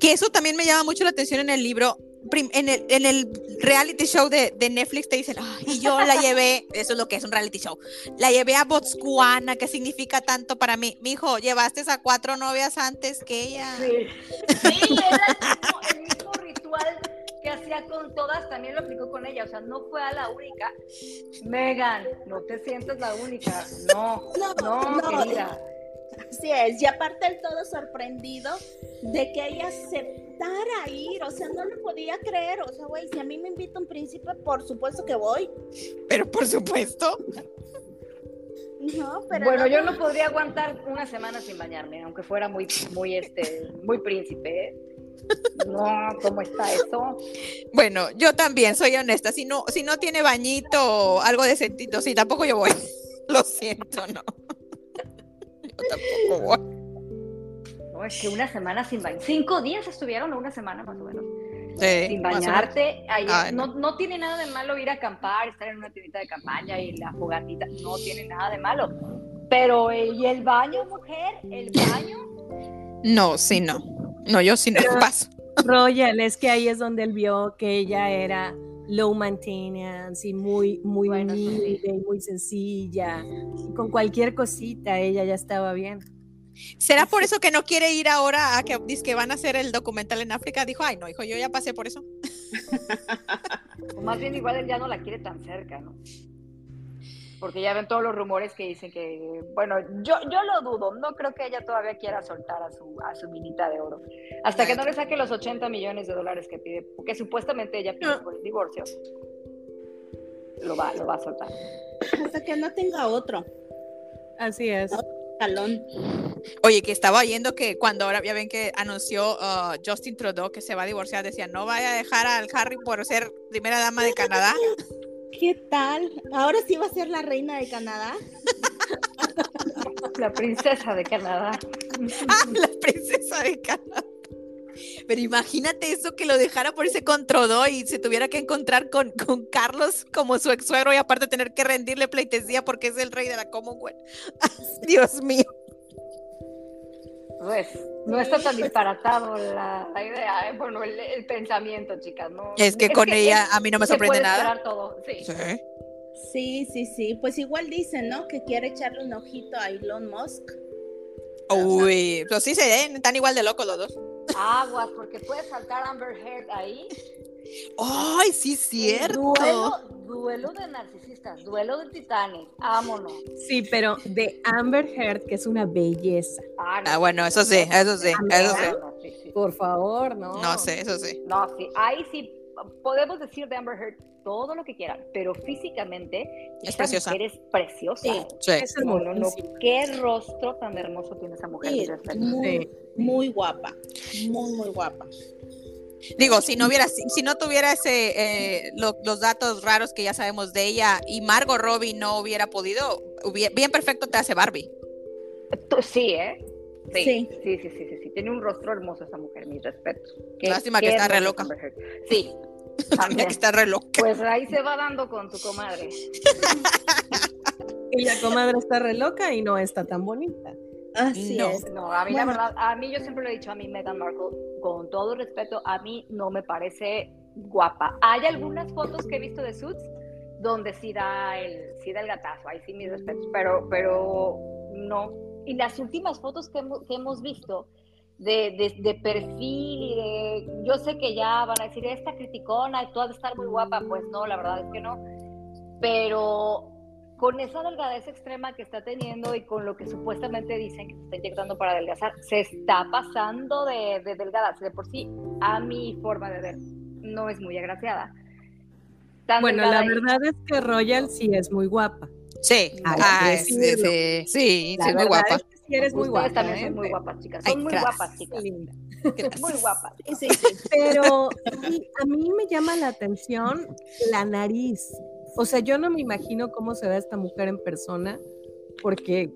Que eso también me llama mucho la atención en el libro. En el, en el reality show de, de Netflix te dicen, "Ay, y yo la llevé, eso es lo que es un reality show, la llevé a Botswana, ¿qué significa tanto para mí? Mi hijo, llevaste a cuatro novias antes que ella. Sí, sí era el mismo, el mismo ritual que hacía con todas, también lo aplicó con ella, o sea, no fue a la única. Megan, no te sientas la única, no, No, no, no. querida. Así es, y aparte el todo sorprendido de que ella aceptara ir, o sea, no lo podía creer, o sea, güey, si a mí me invita un príncipe, por supuesto que voy. Pero por supuesto. No, pero Bueno, yo no podría aguantar una semana sin bañarme, aunque fuera muy, muy, este, muy príncipe. ¿eh? No, ¿cómo está eso? Bueno, yo también soy honesta. Si no, si no tiene bañito o algo de sentido, sí, tampoco yo voy. [LAUGHS] Lo siento, no. Yo tampoco voy. No, es que una semana sin bañar. Cinco días estuvieron, o una semana más o menos. Sí, sin bañarte. ahí- Ay, no. no. No, tiene nada de malo ir a acampar, estar en una tiendita de campaña y la fogatita. No tiene nada de malo. Pero, eh, ¿y el baño, mujer? ¿El baño? No, sí, no. No, yo sí no paso. Royal, es que ahí es donde él vio que ella era low maintenance y muy, muy Bueno, sí. y muy sencilla. Y con cualquier cosita ella ya estaba bien. ¿Será por eso que no quiere ir ahora a que dice que van a hacer el documental en África? Dijo, ay, no, hijo, yo ya pasé por eso. [LAUGHS] O más bien, igual él ya no la quiere tan cerca, ¿no? Porque ya ven todos los rumores que dicen que, bueno, yo, yo lo dudo, no creo que ella todavía quiera soltar a su, a su minita de oro. Hasta que no le saque los 80 millones de dólares que pide, que supuestamente ella pide por el divorcio, lo va, lo va a soltar. hasta que no tenga otro Así es. talón. Oye, que estaba oyendo que cuando ahora ya ven que anunció uh, Justin Trudeau que se va a divorciar, decía, no vaya a dejar al Harry por ser primera dama de Canadá. ¿Qué tal? Ahora sí va a ser la reina de Canadá. La princesa de Canadá. Ah, la princesa de Canadá. Pero imagínate eso que lo dejara por ese con Trudeau y se tuviera que encontrar con, con Carlos como su ex suegro y aparte tener que rendirle pleitesía porque es el rey de la Commonwealth. [LAUGHS] Dios mío. Pues no está tan disparatado la, la idea, ¿eh? bueno, el, el pensamiento, chicas. No, Es que con ella es- a mí no me se sorprende puede nada. esperar todo, sí. Sí. Sí, sí, sí. Pues igual dicen, ¿no? Que quiere echarle un ojito a Elon Musk. Uy, pues sí se ven, están igual de locos los dos. Aguas, porque puede saltar Amber Heard ahí. Ay, sí, cierto. Duelo, duelo de narcisistas, duelo de titanes. Vámonos. Sí, pero de Amber Heard, que es una belleza. Ah, no, Ah, bueno, eso sí, eso sí, eso sí. No, sí. Por favor, no. No sé, eso sí. No, sí, ahí sí podemos decir de Amber Heard todo lo que quieran, pero físicamente Es preciosa. mujer es preciosa. Sí. Sí. Es No, no, no, hermosísima. qué rostro tan hermoso tiene esa mujer. Sí, muy, Sí. muy guapa. Muy, muy guapa. Digo, si no hubiera, si, si no tuviera ese eh, lo- los datos raros que ya sabemos de ella y Margot Robbie no hubiera podido, hubie- bien perfecto te hace Barbie. Tú- Sí, ¿eh? Sí. Sí. Sí, sí, sí, sí, sí. Tiene un rostro hermoso esa mujer, mis respetos. Qué- Lástima que está re loca. Sí, [LAUGHS] también. [LAUGHS] que está re loca. Pues ahí se va dando con tu comadre. [LAUGHS] Y la comadre está re loca y no está tan bonita. Así No. es. No, a mí la Bueno. verdad, a mí yo siempre lo he dicho, a mí Meghan Markle, con todo respeto, a mí no me parece guapa. Hay algunas fotos que he visto de Suits donde sí da el, sí da el gatazo, ahí sí mis respetos, pero, pero no, y las últimas fotos que hemos, que hemos visto de, de, perfil y de, yo sé que ya van a decir, esta criticona y tú has de estar muy guapa, pues no, la verdad es que no, pero con esa delgadez extrema que está teniendo y con lo que supuestamente dicen que se está inyectando para adelgazar, se está pasando de, de delgada. De por sí, a mi forma de ver, no es muy agraciada. bueno, la verdad es que Royal sí es muy guapa. Sí, ah, sí, sí, sí, es muy guapa. Es que sí eres muy guapa. también son muy guapas, chicas. Son muy guapas, chicas. Muy guapas. Sí, [LAUGHS] Pero a mí me llama la atención la nariz. O sea, yo no me imagino cómo se ve esta mujer en persona, porque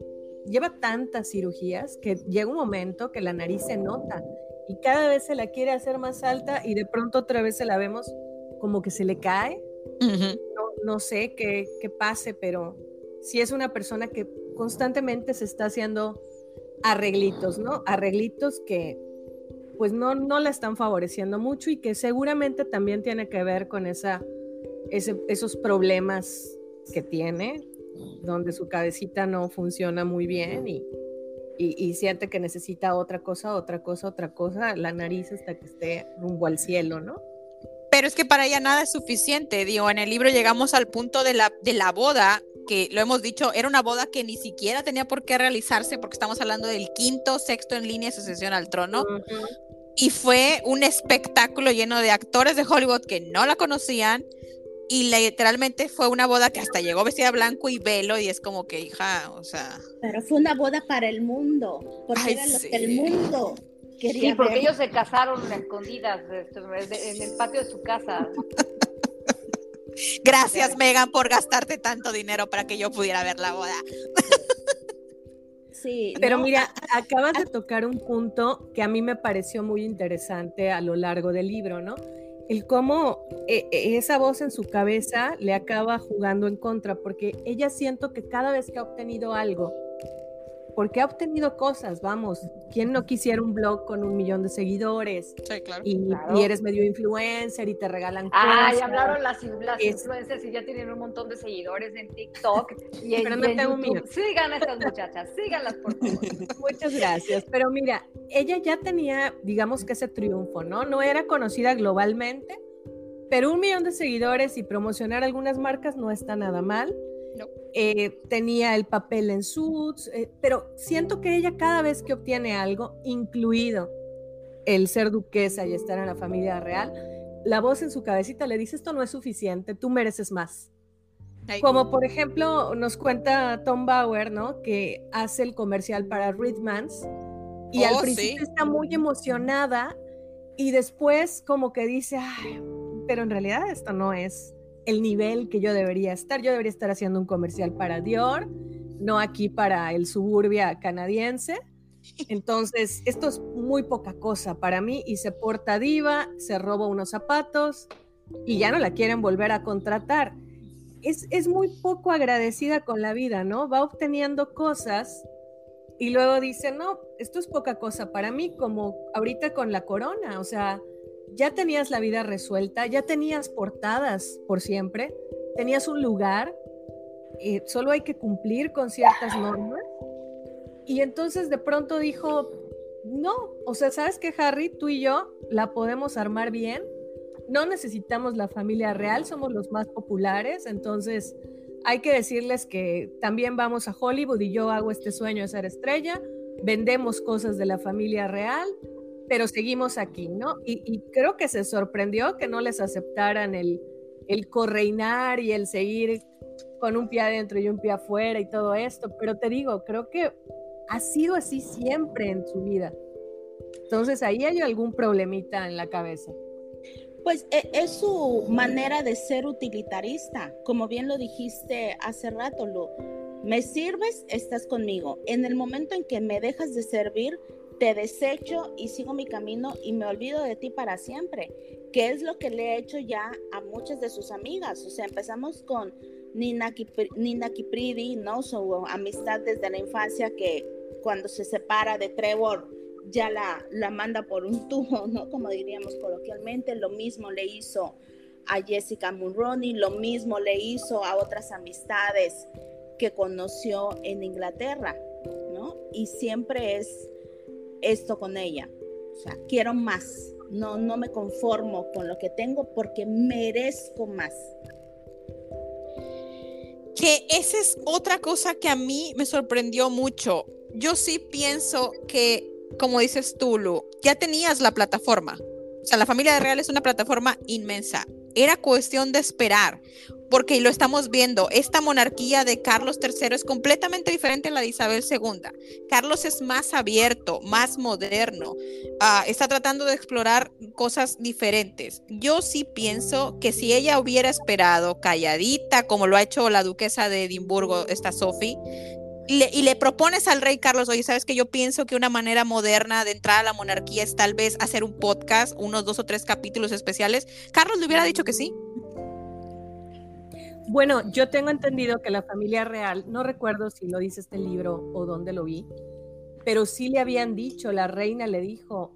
lleva tantas cirugías que llega un momento que la nariz se nota y cada vez se la quiere hacer más alta y de pronto otra vez se la vemos como que se le cae. no, sé qué, qué pase, pero si es una persona que constantemente se está haciendo arreglitos, ¿no? Arreglitos que pues no, no la están favoreciendo mucho y que seguramente también tiene que ver con esa esos problemas que tiene, donde su cabecita no funciona muy bien y, y, siente que necesita otra cosa, otra cosa, otra cosa, la nariz hasta que esté rumbo al cielo, ¿no? Pero es que para ella nada es suficiente. Digo, en el libro llegamos al punto de la, de la boda, que lo hemos dicho, era una boda que ni siquiera tenía por qué realizarse, porque estamos hablando del quinto, sexto en línea de sucesión al trono. Y fue un espectáculo lleno de actores de Hollywood que no la conocían, y literalmente fue una boda que hasta llegó vestida blanco y velo y es como que hija, o sea. Pero fue una boda para el mundo, porque era lo que el mundo quería. Sí, porque ellos se casaron escondidas en el patio de su casa. [LAUGHS] Gracias, Megan, por gastarte tanto dinero para que yo pudiera ver la boda. Sí, pero mira, acabas de tocar un punto que a mí me pareció muy interesante a lo largo del libro, ¿no? El cómo eh, eh, esa voz en su cabeza le acaba jugando en contra, porque ella siento que cada vez que ha obtenido algo, porque ha obtenido cosas, vamos, ¿quién no quisiera un blog con un millón de seguidores? Sí, claro. Y, eres medio influencer y te regalan cosas. Ah, ya hablaron las, influencers y ya tienen un montón de seguidores en TikTok [LAUGHS] y en, Pero YouTube. Sigan a estas muchachas, [LAUGHS] síganlas por favor. Muchas gracias. Pero mira, ella ya tenía, digamos que ese triunfo, ¿no? No era conocida globalmente, pero un millón de seguidores y promocionar algunas marcas no está nada mal. Eh, tenía el papel en Suits, eh, pero siento que ella cada vez que obtiene algo, incluido el ser duquesa y estar en la familia real, la voz en su cabecita le dice, esto no es suficiente, tú mereces más. Como por ejemplo nos cuenta Tom Bauer, ¿no? Que hace el comercial para Ritmans y al oh, principio está muy emocionada y después como que dice, Ay, pero en realidad esto no es el nivel que yo debería estar. Yo debería estar haciendo un comercial para Dior, no aquí para el suburbia canadiense. Entonces, esto es muy poca cosa para mí y se porta diva, se roba unos zapatos y ya no la quieren volver a contratar. Es, es muy poco agradecida con la vida, ¿no? Va obteniendo cosas y luego dice, no, esto es poca cosa para mí, como ahorita con la corona, o sea, ya tenías la vida resuelta, ya tenías portadas por siempre, tenías un lugar, eh, solo hay que cumplir con ciertas normas. Y entonces de pronto dijo, no, o sea, ¿sabes qué, Harry? Tú y yo la podemos armar bien, no necesitamos la familia real, somos los más populares, entonces hay que decirles que también vamos a Hollywood y yo hago este sueño de ser estrella, vendemos cosas de la familia real, pero seguimos aquí, ¿no? Y, creo que se sorprendió que no les aceptaran el, el correinar y el seguir con un pie adentro y un pie afuera y todo esto, pero te digo, creo que ha sido así siempre en su vida. Entonces ahí hay algún problemita en la cabeza. Pues e, es su manera de ser utilitarista, como bien lo dijiste hace rato, Lu. Me sirves, estás conmigo. En el momento en que me dejas de servir, te desecho y sigo mi camino y me olvido de ti para siempre, que es lo que le he hecho ya a muchas de sus amigas. O sea, empezamos con Nina, Nina Kipridi, ¿no? Su amistad desde la infancia que cuando se separa de Trevor ya la, la manda por un tubo, ¿no? Como diríamos coloquialmente. Lo mismo le hizo a Jessica Mulroney, lo mismo le hizo a otras amistades que conoció en Inglaterra, ¿no? y siempre es esto con ella. O sea, quiero más. No, no me conformo con lo que tengo porque merezco más. Que esa es otra cosa que a mí me sorprendió mucho. Yo sí pienso que, como dices tú, Lu, ya tenías la plataforma. O sea, la familia real es una plataforma inmensa. Era cuestión de esperar porque lo estamos viendo, esta monarquía de Carlos III es completamente diferente a la de Isabel II. Carlos es más abierto, más moderno, ah, está tratando de explorar cosas diferentes. Yo sí pienso que si ella hubiera esperado calladita, como lo ha hecho la duquesa de Edimburgo, esta Sophie, y le propones al rey Carlos, oye, sabes que yo pienso que una manera moderna de entrar a la monarquía es tal vez hacer un podcast, unos dos o tres capítulos especiales, Carlos le hubiera dicho que sí. Bueno, yo tengo entendido que la familia real, no recuerdo si lo dice este libro o dónde lo vi, pero sí le habían dicho, la reina le dijo,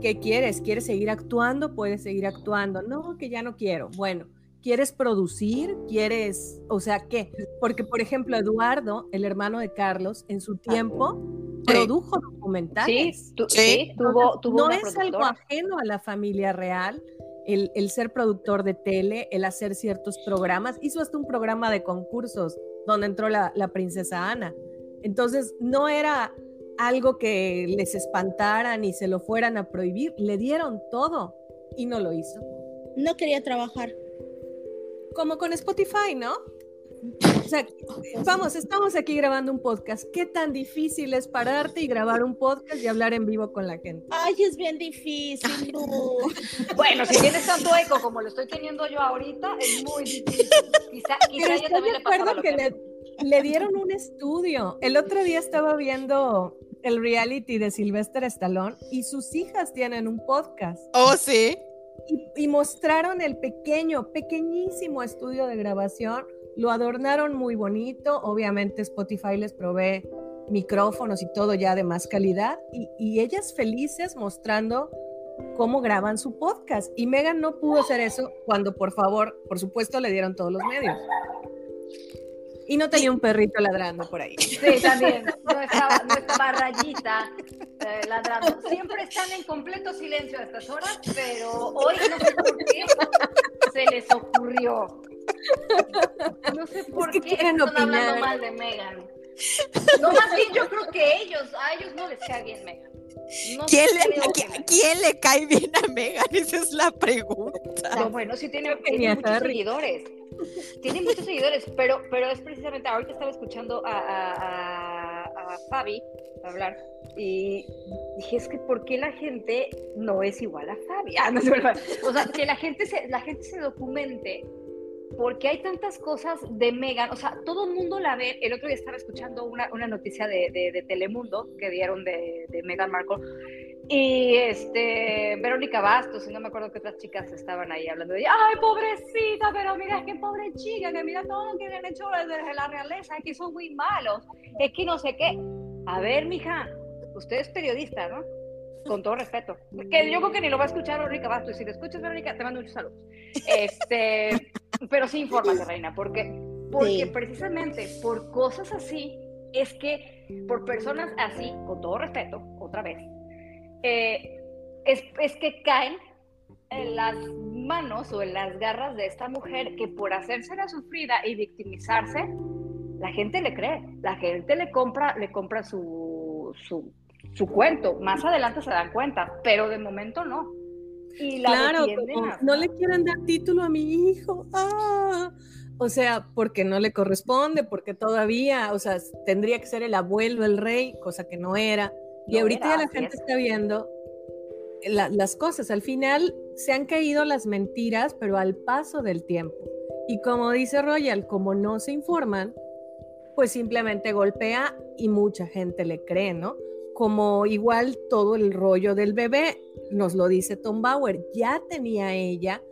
¿qué quieres? ¿Quieres seguir actuando? Puedes seguir actuando. No, que ya no quiero. Bueno, ¿quieres producir? ¿Quieres, o sea, qué? Porque, por ejemplo, Eduardo, el hermano de Carlos, en su tiempo produjo documentales. Sí, sí tuvo, No es algo ajeno a la familia real el, ser productor de tele, el hacer ciertos programas. Hizo hasta un programa de concursos donde entró la, princesa Ana. Entonces, no era algo que les espantara ni se lo fueran a prohibir, le dieron todo y no lo hizo. No quería trabajar. Como con Spotify, ¿no? O sea, vamos, estamos aquí grabando un podcast. ¿Qué tan difícil es pararte y grabar un podcast y hablar en vivo con la gente? Ay, es bien difícil. bueno, si tienes tanto eco como lo estoy teniendo yo ahorita, es muy difícil. Quizá, quizá yo también le que, le, le dieron un estudio. El otro día estaba viendo el reality de Sylvester Stallone y sus hijas tienen un podcast. Oh, sí. Y, mostraron el pequeño, pequeñísimo estudio de grabación lo adornaron muy bonito, obviamente Spotify les provee micrófonos y todo ya de más calidad y, ellas felices mostrando cómo graban su podcast. Y Megan no pudo hacer eso cuando por favor, por supuesto, le dieron todos los medios. Y no tenía un perrito ladrando por ahí. Sí, también. No estaba, rayita eh, ladrando. Siempre están en completo silencio a estas horas, pero hoy no sé por qué se les ocurrió. No sé por qué están hablando mal de Megan. No, más bien yo creo que ellos, a ellos no les cae bien Megan. ¿Quién, le, ¿quién, le, cae bien a Megan? [LAUGHS] Esa es la pregunta. No, bueno, sí tiene, tiene muchos seguidores. Tiene muchos seguidores, pero, pero es precisamente, ahorita estaba escuchando a, a, a, a Fabi hablar y dije, es que ¿por qué la gente no es igual a Fabi? Ah, no. O sea, que la gente se, la gente se documente porque hay tantas cosas de Megan, o sea, todo el mundo la ve, el otro día estaba escuchando una, una noticia de, de, Telemundo que dieron de, de Meghan Markle, y este, Verónica Bastos, y no me acuerdo qué otras chicas estaban ahí hablando de ella, ay, pobrecita, pero mira, qué pobre chica, que mira todo lo que le han hecho desde la realeza, que son muy malos, es que no sé qué. A ver, mija, usted es periodista, ¿no? Con todo respeto. Que yo creo que ni lo va a escuchar Verónica Bastos, y si lo escuchas, Verónica, te mando muchos saludos. Este, pero sí infórmate, Reina, porque, porque precisamente por cosas así es que, por personas así, con todo respeto, otra vez, eh, es, es que caen en las manos o en las garras de esta mujer que por hacerse la sufrida y victimizarse, la gente le cree, la gente le compra, le compra su, su, su cuento. Más adelante se dan cuenta, pero de momento no claro, no le quieren dar título a mi hijo. Ah. O sea, porque no le corresponde, porque todavía, o sea, tendría que ser el abuelo, el rey, cosa que no era. y ahorita ya la gente está viendo las cosas. Al final se han caído las mentiras, pero al paso del tiempo. Y como dice Royal, como no se informan, pues simplemente golpea y mucha gente le cree, ¿no? Como igual todo el rollo del bebé, nos lo dice Tom Bauer, ya tenía ella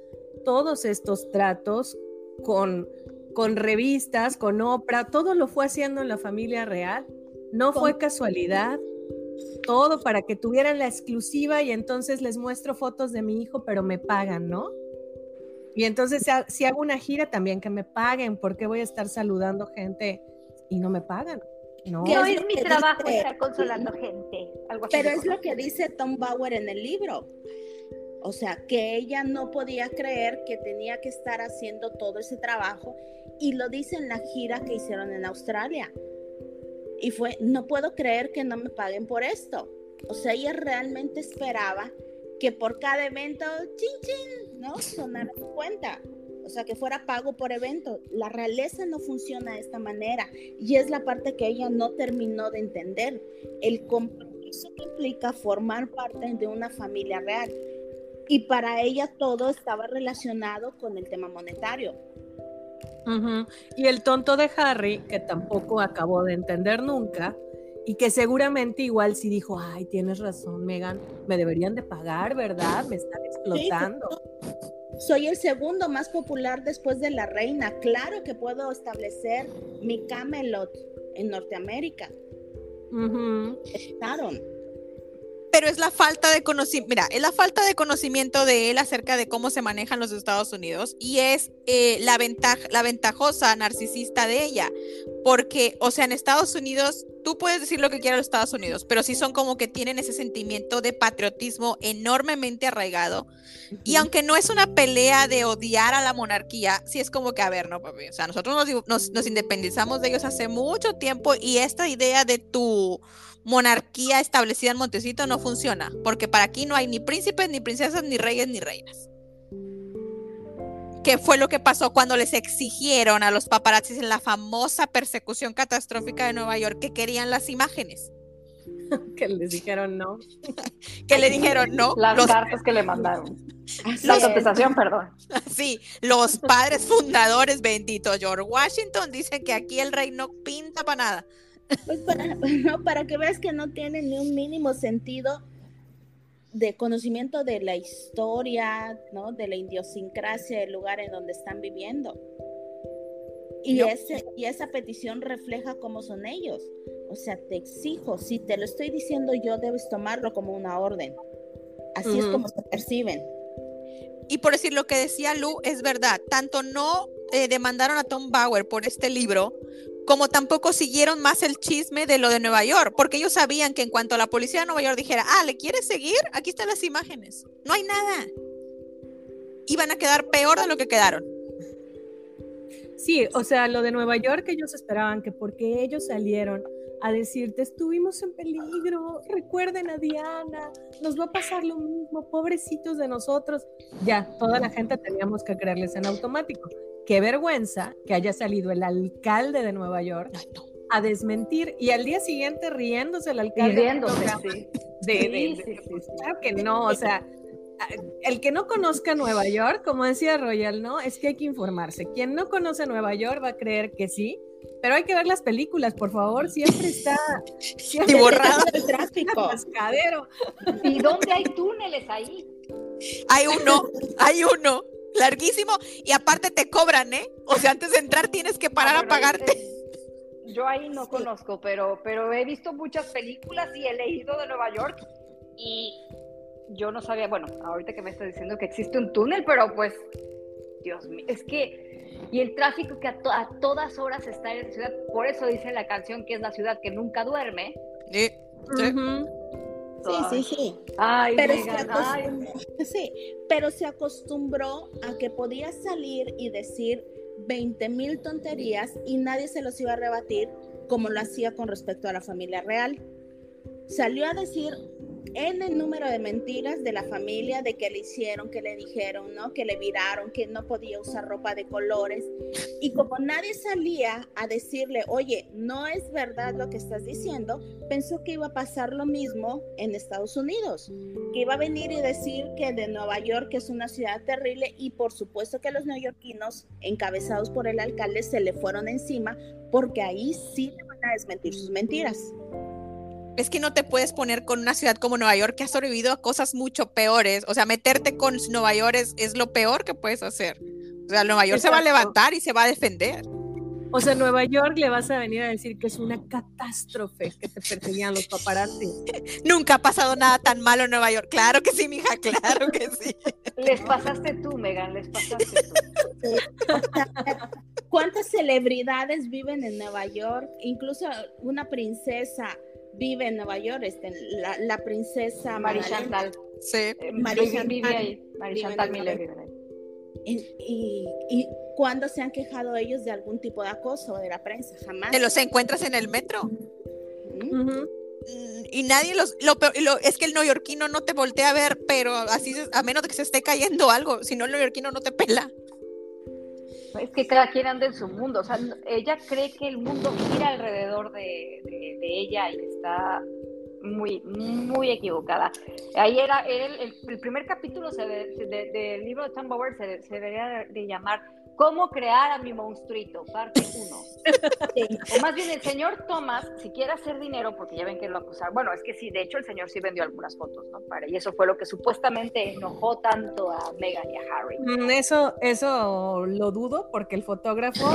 todos estos tratos con, con revistas, con Oprah, todo lo fue haciendo en la familia real, no fue casualidad, todo para que tuvieran la exclusiva y entonces les muestro fotos de mi hijo, pero me pagan, ¿no? Y entonces si, si hago una gira también que me paguen, porque voy a estar saludando gente y no me pagan. No, es, mi trabajo estar consolando gente. pero es lo que dice Tom Bauer en el libro. O sea, que ella no podía creer que tenía que estar haciendo todo ese trabajo y lo dice en la gira que hicieron en Australia. Y fue, no puedo creer que no me paguen por esto. O sea, ella realmente esperaba que por cada evento, chin, chin, ¿no? Sonara su cuenta. O sea, que fuera pago por evento. La realeza no funciona de esta manera. Y es la parte que ella no terminó de entender. El compromiso que implica formar parte de una familia real y para ella todo estaba relacionado con el tema monetario. Y el tonto de Harry, que tampoco acabó de entender nunca, y que seguramente igual sí dijo, ay, tienes razón, Megan, me deberían de pagar, ¿verdad? Me están explotando. Soy el segundo más popular después de la reina. Claro que puedo establecer mi Camelot en Norteamérica. Uh pero es la falta de conocimiento, mira, es la falta de conocimiento de él acerca de cómo se manejan los Estados Unidos y es eh, la, ventaja, la ventajosa narcisista de ella, porque, o sea, en Estados Unidos, tú puedes decir lo que quieras los Estados Unidos, pero sí son como que tienen ese sentimiento de patriotismo enormemente arraigado. Y aunque no es una pelea de odiar a la monarquía, sí es como que, a ver, no, papi, o sea, nosotros nos, nos, nos independizamos de ellos hace mucho tiempo y esta idea de tu monarquía establecida en Montecito no funciona, porque para aquí no hay ni príncipes, ni princesas, ni reyes, ni reinas. ¿Qué fue lo que pasó cuando les exigieron a los paparazzis en la famosa persecución catastrófica de Nueva York que querían las imágenes? [LAUGHS] que les dijeron no. [LAUGHS] que le dijeron no. Las cartas que le mandaron. [LAUGHS] la contestación, perdón. Sí, los padres fundadores, bendito George Washington, dicen que aquí el rey no pinta para nada. Pues para, para que veas que no tiene ni un mínimo sentido de conocimiento de la historia, ¿no? De la idiosincrasia del lugar en donde están viviendo. Y, ese, y esa petición refleja cómo son ellos. O sea, te exijo, si te lo estoy diciendo yo, debes tomarlo como una orden. Así es como se perciben. Y por decir lo que decía Lu, es verdad, tanto no eh, demandaron a Tom Bauer por este libro, como tampoco siguieron más el chisme de lo de Nueva York, porque ellos sabían que en cuanto la policía de Nueva York dijera, ah, ¿le quieres seguir? Aquí están las imágenes. No hay nada. Iban a quedar peor de lo que quedaron. Sí, o sea, lo de Nueva York ellos esperaban que porque ellos salieron a decirte, estuvimos en peligro, recuerden a Diana, nos va a pasar lo mismo, pobrecitos de nosotros. Ya, toda la gente teníamos que creerles en automático qué vergüenza que haya salido el alcalde de Nueva York a desmentir y al día siguiente riéndose el alcalde. riéndose, sí. De, claro que no, o sea, el que no conozca Nueva York, como decía Royal, ¿no? Es que hay que informarse. Quien no conoce Nueva York va a creer que sí, pero hay que ver las películas, por favor, siempre está siempre borrado el tráfico. ¿Y dónde hay túneles ahí? Hay uno, hay uno larguísimo y aparte te cobran, ¿eh? O sea, antes de entrar tienes que parar a pagarte. yo ahí no conozco, pero, pero he visto muchas películas y he leído de Nueva York y yo no sabía, bueno, ahorita que me estás diciendo que existe un túnel, pero pues, Dios mío, es que, y el tráfico que a, todas horas está en la ciudad, por eso dice la canción que es la ciudad que nunca duerme. Sí, sí. Sí, sí, sí. Ay, pero, se [LAUGHS] sí, pero se acostumbró a que podía salir y decir 20 mil tonterías y nadie se los iba a rebatir como lo hacía con respecto a la familia real. Salió a decir en el número de mentiras de la familia, de que le hicieron, que le dijeron, ¿no? Que le viraron, que no podía usar ropa de colores. Y como nadie salía a decirle, oye, no es verdad lo que estás diciendo, pensó que iba a pasar lo mismo en Estados Unidos, que iba a venir y decir que de Nueva York es una ciudad terrible y por supuesto que los neoyorquinos, encabezados por el alcalde, se le fueron encima porque ahí sí le van a desmentir sus mentiras es que no te puedes poner con una ciudad como Nueva York que ha sobrevivido a cosas mucho peores. O sea, meterte con Nueva York es, lo peor que puedes hacer. O sea, Nueva York se va a levantar y se va a defender. O sea, Nueva York le vas a venir a decir que es una catástrofe que te perseguían los paparazzi. [LAUGHS] Nunca ha pasado nada tan malo en Nueva York. Claro que sí, mija, claro que sí. Les pasaste tú, Megan, les pasaste tú. ¿Cuántas celebridades viven en Nueva York? Incluso una princesa vive en Nueva York, este, la, la princesa. Chantal. Sí. Eh, Marie vive- Chantal. ahí. En Chantal Miller vive ahí. Y, y, y ¿cuándo se han quejado ellos de algún tipo de acoso de la prensa? Jamás. Te los encuentras en el metro. ¿Mm? Ujú. Mm, Y nadie los. Lo, lo- es que el neoyorquino no te voltea a ver, pero así, a menos de que se esté cayendo algo. Si no, el neoyorquino no te pela. Es que cada quien anda en su mundo. O sea, ella cree que el mundo gira alrededor de, de- de ella y está muy, muy equivocada. Ahí era el, el- primer capítulo se de- del libro de Tom Bauer se, se debería de llamar ¿Cómo crear a mi monstruito? Parte 1. Sí. O más bien el señor Thomas, si quiere hacer dinero, porque ya ven que lo acusaron. Bueno, es que sí, de hecho el señor sí vendió algunas fotos, ¿no? Para, y eso fue lo que supuestamente enojó tanto a Meghan y a Harry. Mm, Eso, eso lo dudo porque el fotógrafo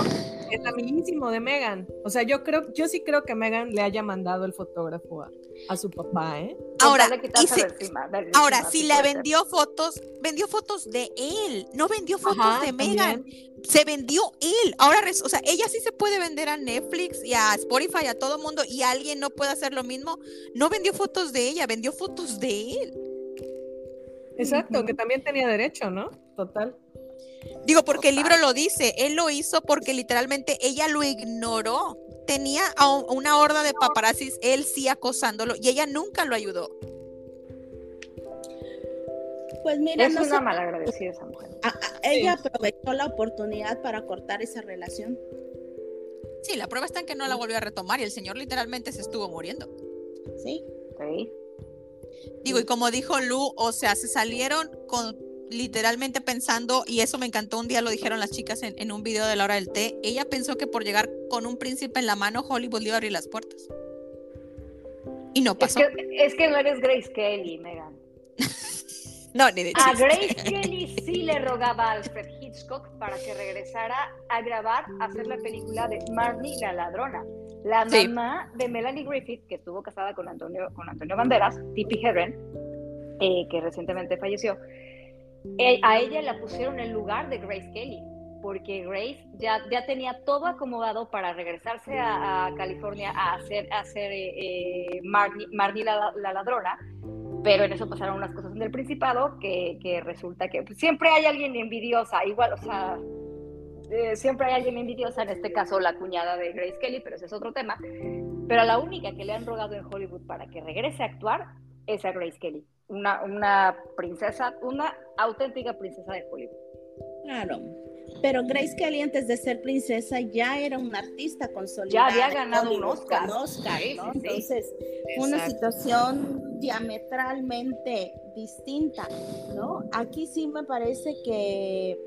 es amiguísimo de Megan. O sea, yo creo, yo sí creo que Megan le haya mandado el fotógrafo a, a su papá, ¿eh? Ahora, y si- encima, Ahora, encima, si ser. vendió fotos, vendió fotos de él, no vendió fotos Ajá, de también. Megan. Se vendió él. Ahora, o sea, ella sí se puede vender a Netflix y a Spotify, a todo mundo, y alguien no puede hacer lo mismo. No vendió fotos de ella, vendió fotos de él. Exacto, que también tenía derecho, ¿no? Total. Digo, porque el libro lo dice, él lo hizo porque literalmente ella lo ignoró. Tenía a un- una horda de paparazzis, él sí acosándolo, y ella nunca lo ayudó. Pues mira, Es no una malagradecida esa mujer. a- a- ella aprovechó la oportunidad para cortar esa relación. Sí, la prueba está en que no la volvió a retomar y el señor literalmente se estuvo muriendo. ¿sí? Sí. Digo, y como dijo Lu, o sea, se salieron con literalmente pensando, y eso me encantó, un día lo dijeron las chicas en, en un video de la hora del té, ella pensó que por llegar con un príncipe en la mano, Hollywood le iba a abrir las puertas. Y no Es pasó. que, es que no eres Grace Kelly, Megan. [LAUGHS] No, ni de A chiste. Grace Kelly sí le rogaba a Alfred Hitchcock para que regresara a grabar, a hacer la película de Marnie la ladrona. La Sí. mamá de Melanie Griffith, que estuvo casada con Antonio, con Antonio Banderas, Tippi Hedren, eh, que recientemente falleció, a ella la pusieron en lugar de Grace Kelly, porque Grace ya, ya tenía todo acomodado para regresarse a, California a hacer, a hacer eh, eh, Marnie, Marnie la, la ladrona, pero en eso pasaron unas cosas en el Principado que, resulta que pues, siempre hay alguien envidiosa, igual, o sea, eh, siempre hay alguien envidiosa, en este caso la cuñada de Grace Kelly, pero ese es otro tema, pero la única que le han rogado en Hollywood para que regrese a actuar es a Grace Kelly, una, una princesa, una auténtica princesa de Hollywood. Claro. Pero Grace Kelly antes de ser princesa ya era una artista Ya consolidada. había en ganado un Oscar. Oscar, Sí, ¿no? sí, sí. Entonces, una situación diametralmente distinta, ¿no? Aquí sí me parece que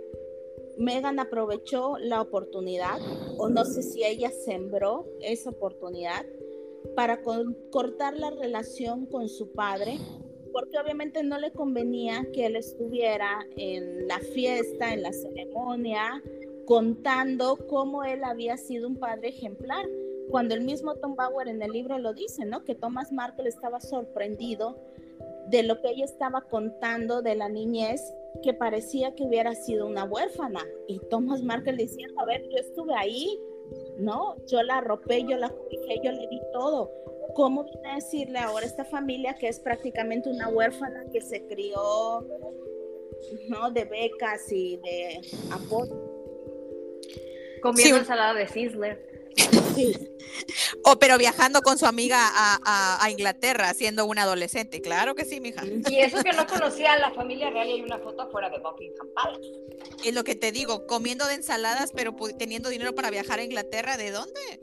Megan aprovechó la oportunidad, o no sé si ella sembró esa oportunidad para cortar la relación con su padre, porque obviamente no le convenía que él estuviera en la fiesta, en la ceremonia, contando cómo él había sido un padre ejemplar, cuando el mismo Tom Bauer en el libro lo dice, ¿no? Que Thomas Markle estaba sorprendido de lo que ella estaba contando de la niñez que parecía que hubiera sido una huérfana. Y Thomas Markle diciendo, a ver, yo estuve ahí, ¿no? Yo la arropé, yo la cobijé, yo le di todo. ¿Cómo viene a decirle ahora a esta familia que es prácticamente una huérfana que se crió, ¿no? De becas y de apoyo. Comiendo Sí. ensalada de Sizzler. Sí, O pero viajando con su amiga a, a- a Inglaterra siendo una adolescente. Claro que sí, mija. Y eso que no conocía a la familia real y hay una foto afuera de Buckingham Palace. Es lo que te digo, comiendo de ensaladas, pero teniendo dinero para viajar a Inglaterra, ¿de dónde?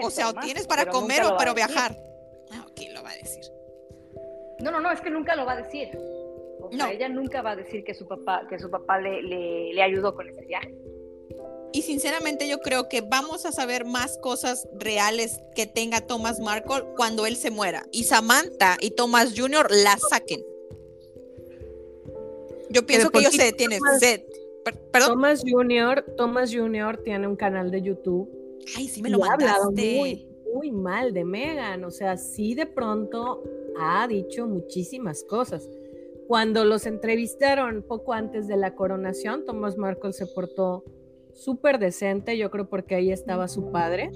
De o sea, o forma, tienes para pero comer o para viajar. Ah, ¿quién lo va a decir? No, no, no, es que nunca lo va a decir. O sea, No. ella nunca va a decir que su papá, que su papá le, le, le ayudó con ese viaje. Y sinceramente yo creo que vamos a saber más cosas reales que tenga Thomas Markle cuando él se muera. Y Samantha y Thomas Jr. la saquen. Yo pienso que ellos sí se detienen. Thomas- se- per- perdón. Thomas Jr., Thomas Jr. tiene un canal de YouTube Ay, sí me lo y ha hablado muy mal de Megan. O sea, sí de pronto ha dicho muchísimas cosas. Cuando los entrevistaron poco antes de la coronación, Thomas Markle se portó súper decente, yo creo porque ahí estaba su padre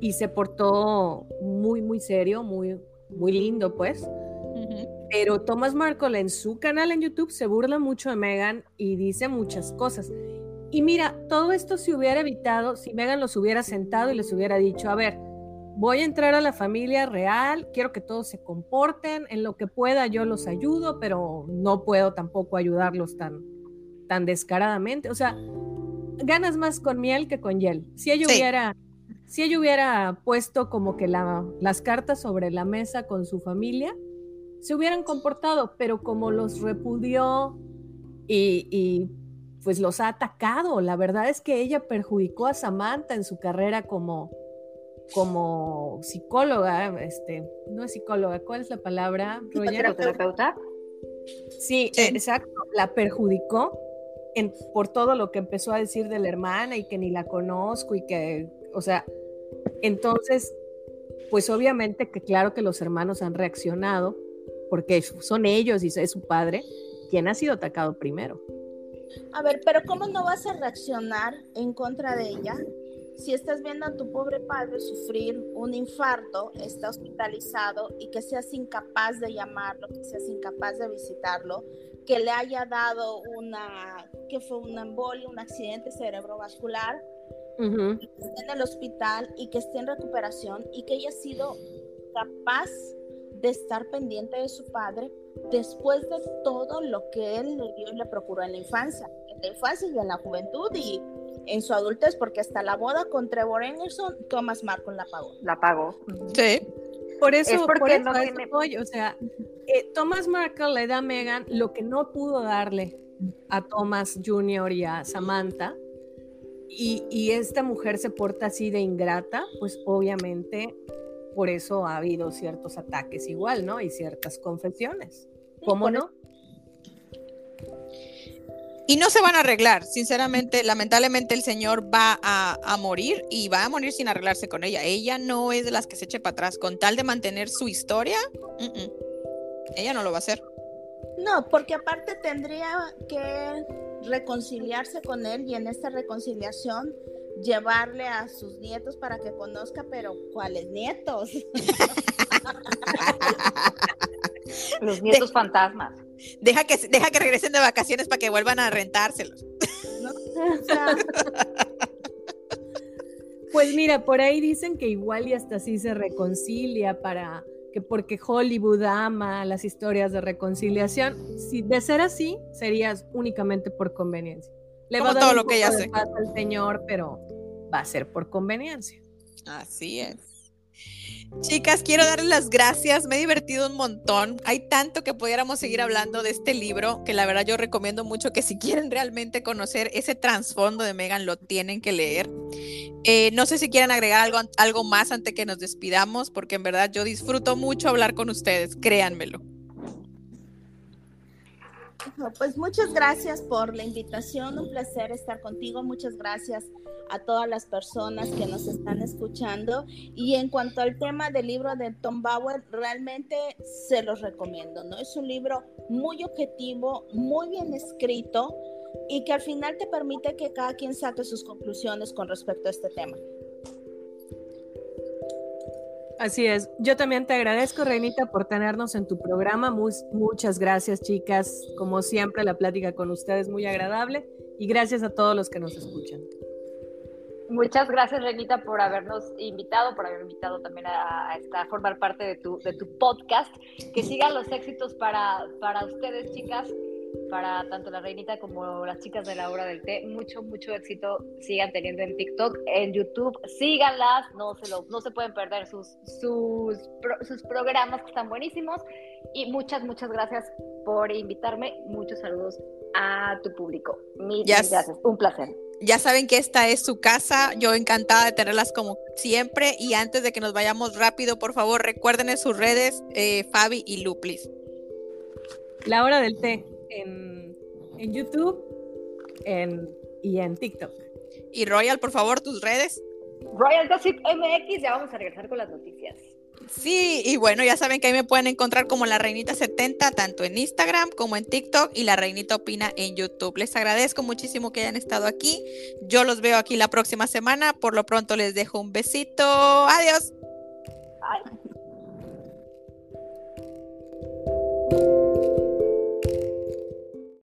y se portó muy, muy serio, muy, muy lindo, pues. Pero Thomas Markle en su canal en YouTube se burla mucho de Megan y dice muchas cosas. Y mira, todo esto se hubiera evitado si Megan los hubiera sentado y les hubiera dicho, a ver, voy a entrar a la familia real, quiero que todos se comporten, en lo que pueda yo los ayudo, pero no puedo tampoco ayudarlos tan, tan descaradamente. O sea, ganas más con miel que con hiel. Si ella hubiera si ella hubiera puesto como que las cartas sobre la mesa con su familia, se hubieran comportado, pero como los repudió y, pues los ha atacado, la verdad es que ella perjudicó a Samantha en su carrera como, como psicóloga, este, no es psicóloga, ¿cuál es la palabra? ¿Terapeuta? Sí, exacto, la perjudicó por todo lo que empezó a decir de la hermana y que ni la conozco y que, o sea, entonces, pues obviamente que claro que los hermanos han reaccionado, porque son ellos y es su padre quien ha sido atacado primero. A ver, pero ¿cómo no vas a reaccionar en contra de ella si estás viendo a tu pobre padre sufrir un infarto, está hospitalizado y que seas incapaz de llamarlo, que seas incapaz de visitarlo, que le haya dado una, que fue un embolio, un accidente cerebrovascular, que esté en el hospital y que esté en recuperación y que haya sido capaz de estar pendiente de su padre después de todo lo que él le dio y le procuró en la infancia, en la infancia y en la juventud y en su adultez, porque hasta la boda con Trevor Anderson, Thomas Markle la pagó. La pagó. Sí. Por eso, por eso, no tiene... o sea, eh, Thomas Markle le da a Megan lo que no pudo darle a Thomas Jr. y a Samantha, y, esta mujer se porta así de ingrata, pues obviamente por eso ha habido ciertos ataques igual, ¿no? Y ciertas confesiones. ¿Cómo no? Y no se van a arreglar, sinceramente, lamentablemente el señor va a, morir y va a morir sin arreglarse con ella. Ella no es de las que se eche para atrás, con tal de mantener su historia, ella no lo va a hacer. No, porque aparte tendría que reconciliarse con él y en esta reconciliación llevarle a sus nietos para que conozca, pero ¿cuáles nietos? [LAUGHS] Los nietos fantasmas. Deja que, deja que regresen de vacaciones para que vuelvan a rentárselos. [LAUGHS] pues mira, por ahí dicen que igual y hasta así se reconcilia para que porque Hollywood ama las historias de reconciliación. Si de ser así, sería únicamente por conveniencia. Le va a dar todo lo que ella hace. al señor, pero va a ser por conveniencia. Así es. Chicas, quiero darles las gracias, me he divertido un montón. Hay tanto que pudiéramos seguir hablando de este libro, que la verdad yo recomiendo mucho que si [LAUGHS] quieren realmente conocer ese trasfondo de Megan, lo tienen que leer. Eh, no sé si quieren agregar algo, algo más antes que nos despidamos, porque en verdad yo disfruto mucho hablar con ustedes, créanmelo. Pues muchas gracias por la invitación, un placer estar contigo, muchas gracias a todas las personas que nos están escuchando. Y en cuanto al tema del libro de Tom Bauer, realmente se los recomiendo, ¿no? Es un libro muy objetivo, muy bien escrito y que al final te permite que cada quien saque sus conclusiones con respecto a este tema. Así es. Yo también te agradezco, Reinita, por tenernos en tu programa. muchas gracias, chicas. Como siempre, la plática con ustedes muy agradable. Y gracias a todos los que nos escuchan. Muchas gracias, Renita, por habernos invitado, por haber invitado también a, a, formar parte de tu, de tu podcast. Que sigan los éxitos para, para ustedes, chicas, para tanto la Reinita como las chicas de la hora del té. Mucho, mucho éxito sigan teniendo en TikTok, en YouTube. Síganlas, no se, lo, no se pueden perder sus, sus, sus programas que están buenísimos. Y muchas, muchas gracias por invitarme. Muchos saludos a tu público. Mil gracias. Un placer. Ya saben que esta es su casa. Yo encantada de tenerlas como siempre. Y antes de que nos vayamos rápido, por favor, recuerden en sus redes, eh, Fabi y Luplis. La hora del té en, YouTube y en TikTok. Y Royal, por favor, tus redes. Royal Gossip MX, ya vamos a regresar con las noticias. Sí, y bueno, ya saben que ahí me pueden encontrar como la Reinita 70, tanto en Instagram como en TikTok y la Reinita Opina en YouTube. Les agradezco muchísimo que hayan estado aquí. Yo los veo aquí la próxima semana. Por lo pronto les dejo un besito. Adiós. Bye.